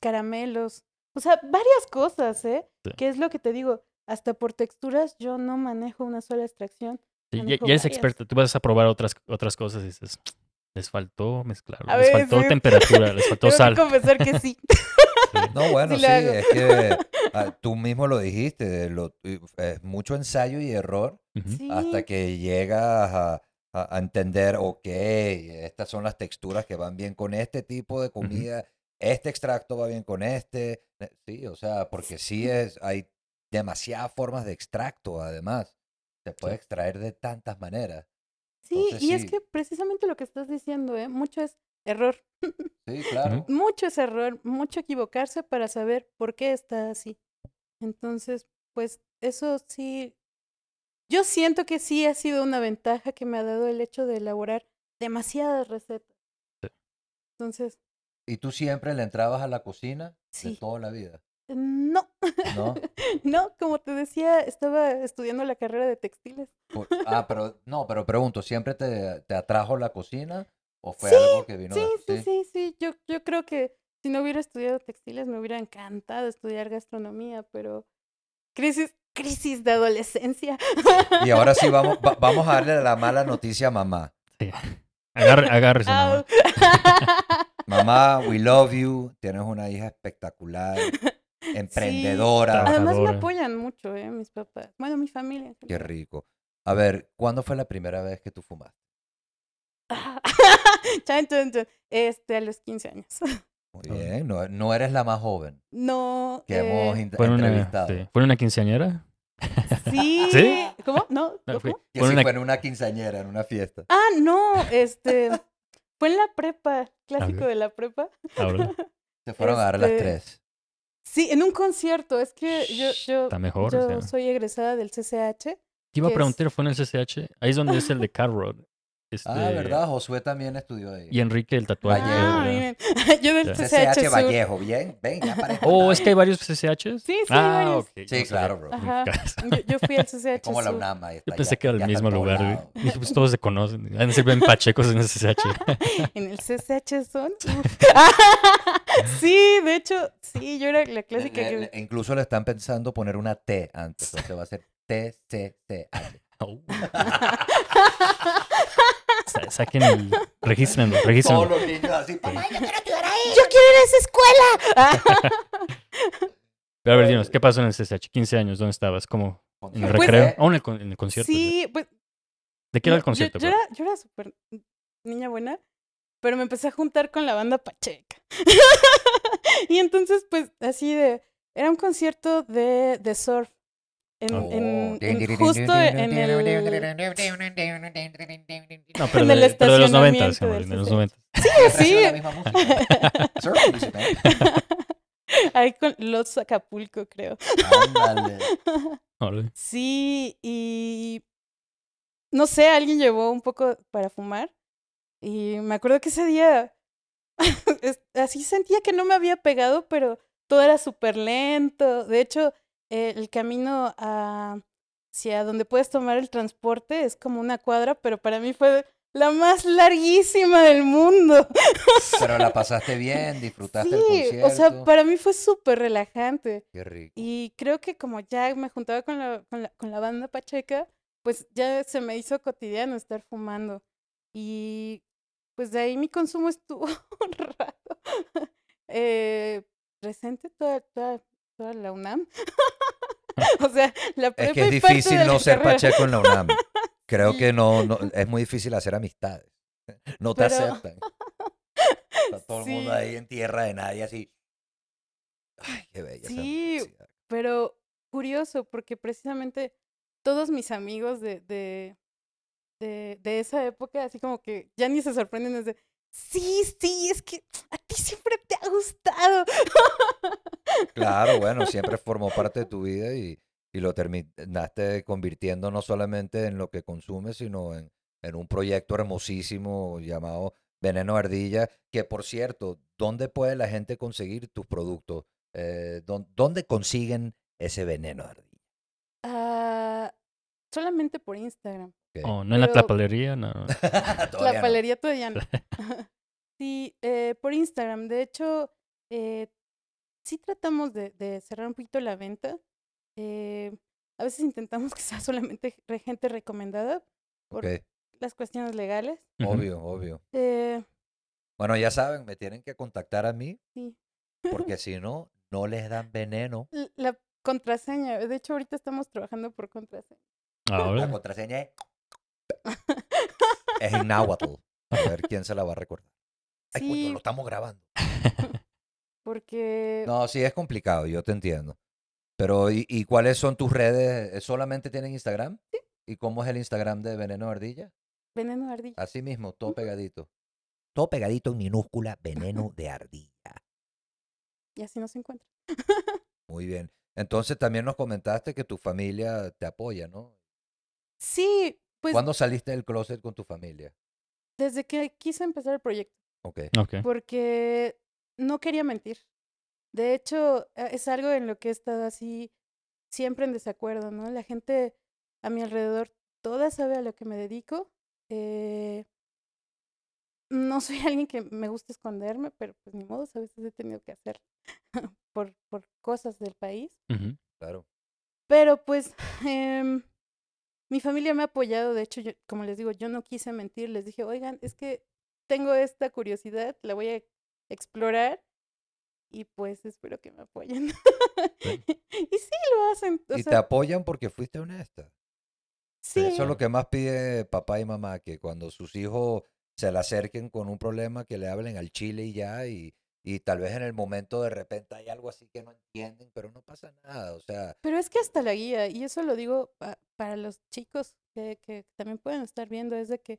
C: caramelos, o sea, varias cosas, ¿eh?
B: Sí.
C: Que es lo que te digo, hasta por texturas yo no manejo una sola extracción.
B: Sí, ya, eres experta, tú vas a probar otras, otras cosas y dices, les faltó mezclar,
C: A
B: les faltó temperatura, les [laughs] faltó
C: Tengo
B: sal.
C: que confesar que sí. [laughs] [laughs]
A: No, bueno,
C: Sí
A: es que [laughs] ah, tú mismo lo dijiste, lo- es mucho ensayo y error.
C: Sí.
A: hasta que llegas a, a- a entender, ok, estas son las texturas que van bien con este tipo de comida, este extracto va bien con este. eh, Sí, o sea, porque sí es, hay demasiadas formas de extracto, además. Se puede
B: Sí.
A: extraer de tantas maneras.
C: Sí,
A: Entonces,
C: y es que precisamente lo que estás diciendo, ¿eh? Mucho es error.
A: Sí, [laughs] claro.
C: Mucho es error, mucho equivocarse para saber por qué está así. Entonces, pues eso sí, yo siento que sí ha sido una ventaja que me ha dado el hecho de elaborar demasiadas recetas.
B: Sí.
C: Entonces,
A: ¿Y tú siempre le entrabas a la cocina de
C: Sí.
A: toda la vida?
C: no,
A: ¿No? [laughs]
C: no, como te decía, estaba estudiando la carrera de textiles.
A: Por- ah, pero no, pero pregunto, ¿siempre te, te atrajo la cocina o fue
C: Sí,
A: algo que vino
C: Sí,
A: de-
C: sí, sí, sí, yo, yo creo que si no hubiera estudiado textiles me hubiera encantado estudiar gastronomía, pero crisis, crisis de adolescencia.
A: Y ahora sí vamos, va- [laughs] vamos a darle la mala noticia a mamá.
B: Sí. Agarre, agárrese, mamá.
C: Au. [laughs]
A: Mamá, we love you. Tienes una hija espectacular, [laughs] emprendedora.
C: Además me apoyan mucho, ¿eh? Mis papás. Bueno, mi familia.
A: Qué rico. A ver, ¿cuándo fue la primera vez que tú fumaste?
C: Chan, chan, chan. Este, a los 15 años. [laughs]
A: Muy bien, no, no eres la más joven
C: No.
A: que hemos
C: eh,
A: int-
B: ¿Fue en una,
A: entrevistado.
B: sí. ¿Fue en una quinceañera? [laughs]
C: sí. [laughs]
B: ¿Sí?
C: ¿Cómo? No.
B: No, fue- una-
A: fue en una quinceañera, en una fiesta.
C: Ah, no. Este. Fue en la prepa. Clásico de la prepa.
A: Se fueron a dar las
C: Este,
A: tres.
C: Sí, en un concierto. Es que yo, yo,
B: está mejor.
C: yo
B: o sea.
C: soy egresada del CCH.
B: ¿Qué iba a
C: es-
B: preguntar? ¿Fue en el CCH? Ahí es donde es el de Carrod. Este,
A: Ah, ¿verdad? Josué también estudió ahí.
B: Y Enrique el tatuaje.
A: Vallejo.
C: Ah. [laughs] Yo del. CCH,
A: CCH
C: Sur.
A: Vallejo, bien, ven, ya parece.
B: Oh, es que hay varios CCHs.
C: Sí, sí,
B: ah,
C: varios.
B: ok.
A: Sí,
B: no
A: claro, bro.
C: Yo, yo fui al CCH.
A: Como la. UNAM ahí está.
B: Yo pensé
A: ya-
B: que era el
A: en
B: mismo lugar. Dije, pues todos se conocen. Han ser bien [laughs] pachecos en el CCH. [laughs]
C: En el CCH son. Sí, de hecho, sí, yo era la clásica
A: Le-
C: que.
A: le- incluso le están pensando poner una T antes, entonces va a ser TCCH.
B: Au. Sa- Saquen el. Regístrenlo, regístrenlo.
A: Todos los niños así.
D: Mamá, yo quiero estudiar ahí.
C: ¡Yo quiero ir a esa escuela! [laughs]
B: Pero a ver, dinos, ¿qué pasó en el CCH? 15 años, ¿dónde estabas? ¿Cómo? ¿En el
C: Pues,
B: recreo?
A: eh,
B: ¿O en el, con- en el concierto?
C: sí, pues.
B: ¿De qué era el concierto?
C: Yo, era, yo era súper niña buena, pero me empecé a juntar con la banda Pacheca. [laughs] y entonces, pues, así de. Era un concierto de, de surf. En,
B: Oh.
C: en- en- justo en el.
B: No, pero
C: en
B: de,
C: el
B: pero de los 90,
C: estacionamiento
B: de los
C: CCH.
B: 90.
A: Siempre
C: sí.
A: man.
C: Ahí con los Acapulco, creo.
A: Ándale.
C: Sí, y no sé, alguien llevó un poco para fumar y me acuerdo que ese día así sentía que no me había pegado, pero todo era súper lento. De hecho, eh, el camino a- hacia donde puedes tomar el transporte es como una cuadra, pero para mí fue la más larguísima del mundo.
A: Pero la [laughs] pasaste bien, disfrutaste el
C: Sí,
A: concierto.
C: o sea, para mí fue súper relajante.
A: Qué rico.
C: Y creo que como ya me juntaba con la, con la, con la banda Pacheca, pues ya se me hizo cotidiano estar fumando. Y pues de ahí mi consumo estuvo [laughs] un rato eh, presente toda, toda, toda la UNAM. [laughs] o sea, la
A: Es
C: prepa
A: que es
C: y parte
A: difícil no ser
C: carrera.
A: pacheco en la UNAM. [laughs] Creo que no, no, es muy difícil hacer amistades. [laughs] No te
C: Pero-
A: aceptan. Está todo el mundo ahí en tierra de nadie así. Ay, qué bella.
C: Sí. Pero curioso, porque precisamente todos mis amigos de, de, de, de esa época, así como que ya ni se sorprenden, es de, sí, sí, es que a ti siempre te ha gustado.
A: Claro, [laughs] bueno, siempre formó parte de tu vida y, y lo terminaste convirtiendo no solamente en lo que consumes, sino en, en un proyecto hermosísimo llamado Veneno Ardilla, que por cierto, ¿dónde puede la gente conseguir tus productos? Eh, ¿dón- ¿Dónde consiguen ese veneno de ardilla?
C: Ah, solamente por Instagram.
B: Oh, no en la tlapalería, no.
A: Todavía
C: La
A: no.
C: palería [laughs] todavía no. [laughs] sí, eh, por Instagram. De hecho, eh, sí tratamos de, de cerrar un poquito la venta. Eh, a veces intentamos [laughs] que sea solamente re- gente recomendada por
A: Ok,
C: las cuestiones legales.
A: Obvio, obvio.
C: Eh,
A: Bueno, ya saben, me tienen que contactar a mí,
C: sí.
A: porque [laughs] si no, no les dan veneno.
C: La contraseña. De hecho, ahorita estamos trabajando por contraseña.
A: La contraseña es, [laughs] es en náhuatl. A ver quién se la va a recordar. Ay, coño,
C: Sí,
A: lo estamos grabando. [laughs]
C: porque
A: No, sí es complicado, yo te entiendo. Pero, ¿y, y cuáles son tus redes? ¿Eh, ¿Solamente tienen Instagram? ¿Y cómo es el Instagram de Veneno de Ardilla?
C: veneno de ardilla.
A: Así mismo, todo pegadito.
D: Todo pegadito en minúscula, veneno de ardilla.
C: Y así nos encuentra.
A: Muy bien. Entonces también nos comentaste que tu familia te apoya, ¿no?
C: Sí, pues
A: ¿Cuándo saliste del closet con tu familia?
C: desde que quise empezar el proyecto.
A: Ok.
B: ok.
C: porque no quería mentir. De hecho, eh, es algo en lo que he estado así siempre en desacuerdo, ¿no? La gente a mi alrededor, toda sabe a lo que me dedico. eh, no soy [laughs] alguien que me gusta esconderme, pero pues ni modo, a veces he tenido que hacer [laughs] por, por cosas del país.
A: Claro.
C: Pero pues [laughs] em, mi familia me ha apoyado, de hecho, yo, como les digo, yo no quise mentir, les dije, oigan, es que tengo esta curiosidad, la voy a explorar y pues espero que me apoyen.
B: Sí. [laughs]
C: y sí lo hacen. O
A: y te apoyan porque fuiste honesta.
C: sí,
A: Eso es lo que más pide papá y mamá, que cuando sus hijos se le acerquen con un problema, que le hablen al chile y ya, y, y tal vez en el momento de repente hay algo así que no entienden, pero no pasa nada, o sea,
C: Pero es que hasta la guía, y eso lo digo pa- para los chicos que, que también pueden estar viendo, es de que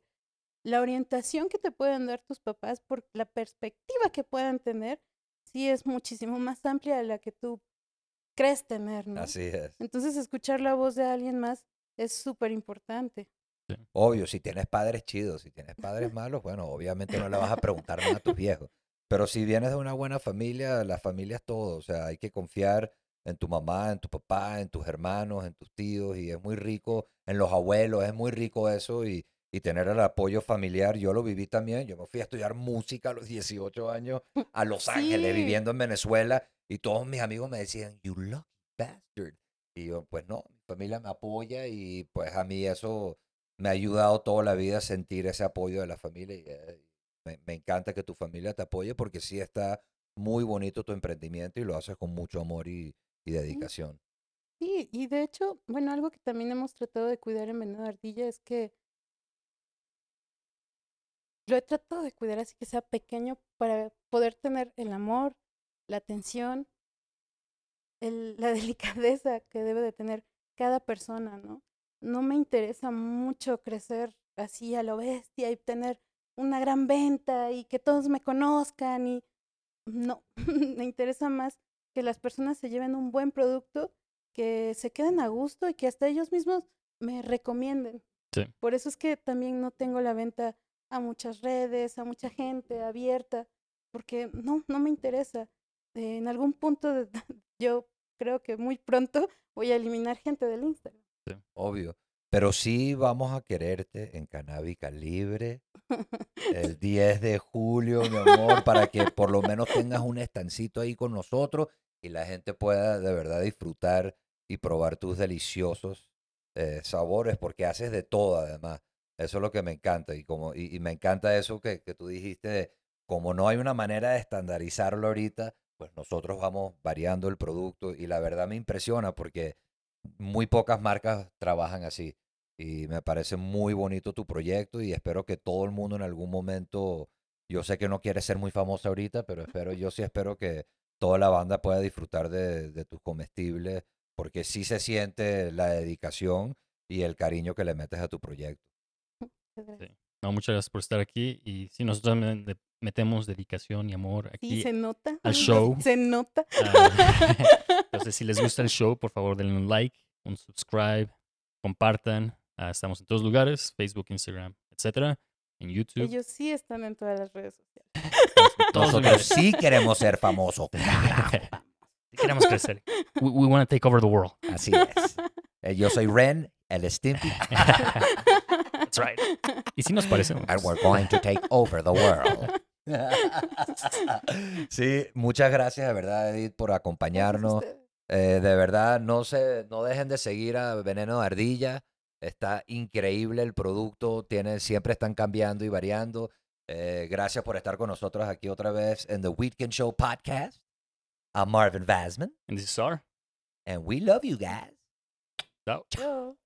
C: la orientación que te pueden dar tus papás por la perspectiva que puedan tener, sí es muchísimo más amplia de la que tú crees tener, ¿no?
A: así es.
C: Entonces, escuchar la voz de alguien más es súper importante.
A: Obvio, si tienes padres chidos, si tienes padres malos, bueno, obviamente no le vas a preguntar nada a tus viejos. Pero si vienes de una buena familia, la familia es todo. O sea, hay que confiar en tu mamá, en tu papá, en tus hermanos, en tus tíos. Y es muy rico, en los abuelos, es muy rico eso. Y, y tener el apoyo familiar. Yo lo viví también. Yo me fui a estudiar música a los 18 años a Los Ángeles,
C: Sí.
A: viviendo en Venezuela. Y todos mis amigos me decían, you lucky bastard. Y yo, pues no, mi familia me apoya y pues a mí eso me ha ayudado toda la vida a sentir ese apoyo de la familia y eh, me, me encanta que tu familia te apoye porque sí está muy bonito tu emprendimiento y lo haces con mucho amor y, y dedicación.
C: Sí, y de hecho, bueno, algo que también hemos tratado de cuidar en Veneno de Ardilla es que lo he tratado de cuidar así que sea pequeño para poder tener el amor, la atención, el- la [laughs] delicadeza que debe de tener cada persona, ¿no? No me interesa mucho crecer así a lo bestia y tener una gran venta y que todos me conozcan y no, [laughs] me interesa más que las personas se lleven un buen producto, que se queden a gusto y que hasta ellos mismos me recomienden.
B: Sí.
C: Por eso es que también no tengo la venta a muchas redes, a mucha gente abierta, porque no, no me interesa. Eh, en algún punto de- [laughs] yo creo que muy pronto voy a eliminar gente del Instagram.
A: Obvio. Pero sí vamos a quererte en Canábica Libre el [laughs] 10 de julio, mi amor, para que por lo menos tengas un estancito ahí con nosotros y la gente pueda de verdad disfrutar y probar tus deliciosos eh, sabores, porque haces de todo además. Eso es lo que me encanta y, como, y, y me encanta eso que, que tú dijiste, de, como no hay una manera de estandarizarlo ahorita, pues nosotros vamos variando el producto y la verdad me impresiona porque muy pocas marcas trabajan así. Y me parece muy bonito tu proyecto y espero que todo el mundo en algún momento, yo sé que no quieres ser muy famosa ahorita, pero espero, [laughs] yo sí espero que toda la banda pueda disfrutar de, de tus comestibles, porque sí se siente la dedicación y el cariño que le metes a tu proyecto.
C: Muchas gracias.
B: No, muchas gracias por estar aquí. Y sí, nosotros también le metemos dedicación y amor
C: Sí,
B: aquí.
C: se nota.
B: al show.
C: Se nota.
B: Ah, [laughs] [laughs] Entonces, si les gusta el show, por favor denle un like, un subscribe, compartan. Ah, estamos en todos lugares, Facebook, Instagram, etcétera. en YouTube.
C: Ellos sí están en todas las redes [laughs] sociales.
A: Nosotros sí queremos ser famosos.
B: Sí Queremos crecer. We, we want to take over the world.
A: Así es. Eh, Yo soy Ren, el Stimpy,
B: That's right. Y sí nos parecemos.
A: and we're going to take over the world. [laughs] Sí, muchas gracias de verdad, Edith, por acompañarnos. Eh, de verdad, no se, no dejen de seguir a Veneno de Ardilla. Está increíble el producto. Tiene, siempre están cambiando y variando. Eh, gracias por estar con nosotros aquí otra vez en The Weekend Show Podcast. I'm Marvin Vasman,
B: And this is our
A: and we love you guys.
B: Ciao.
C: Yo.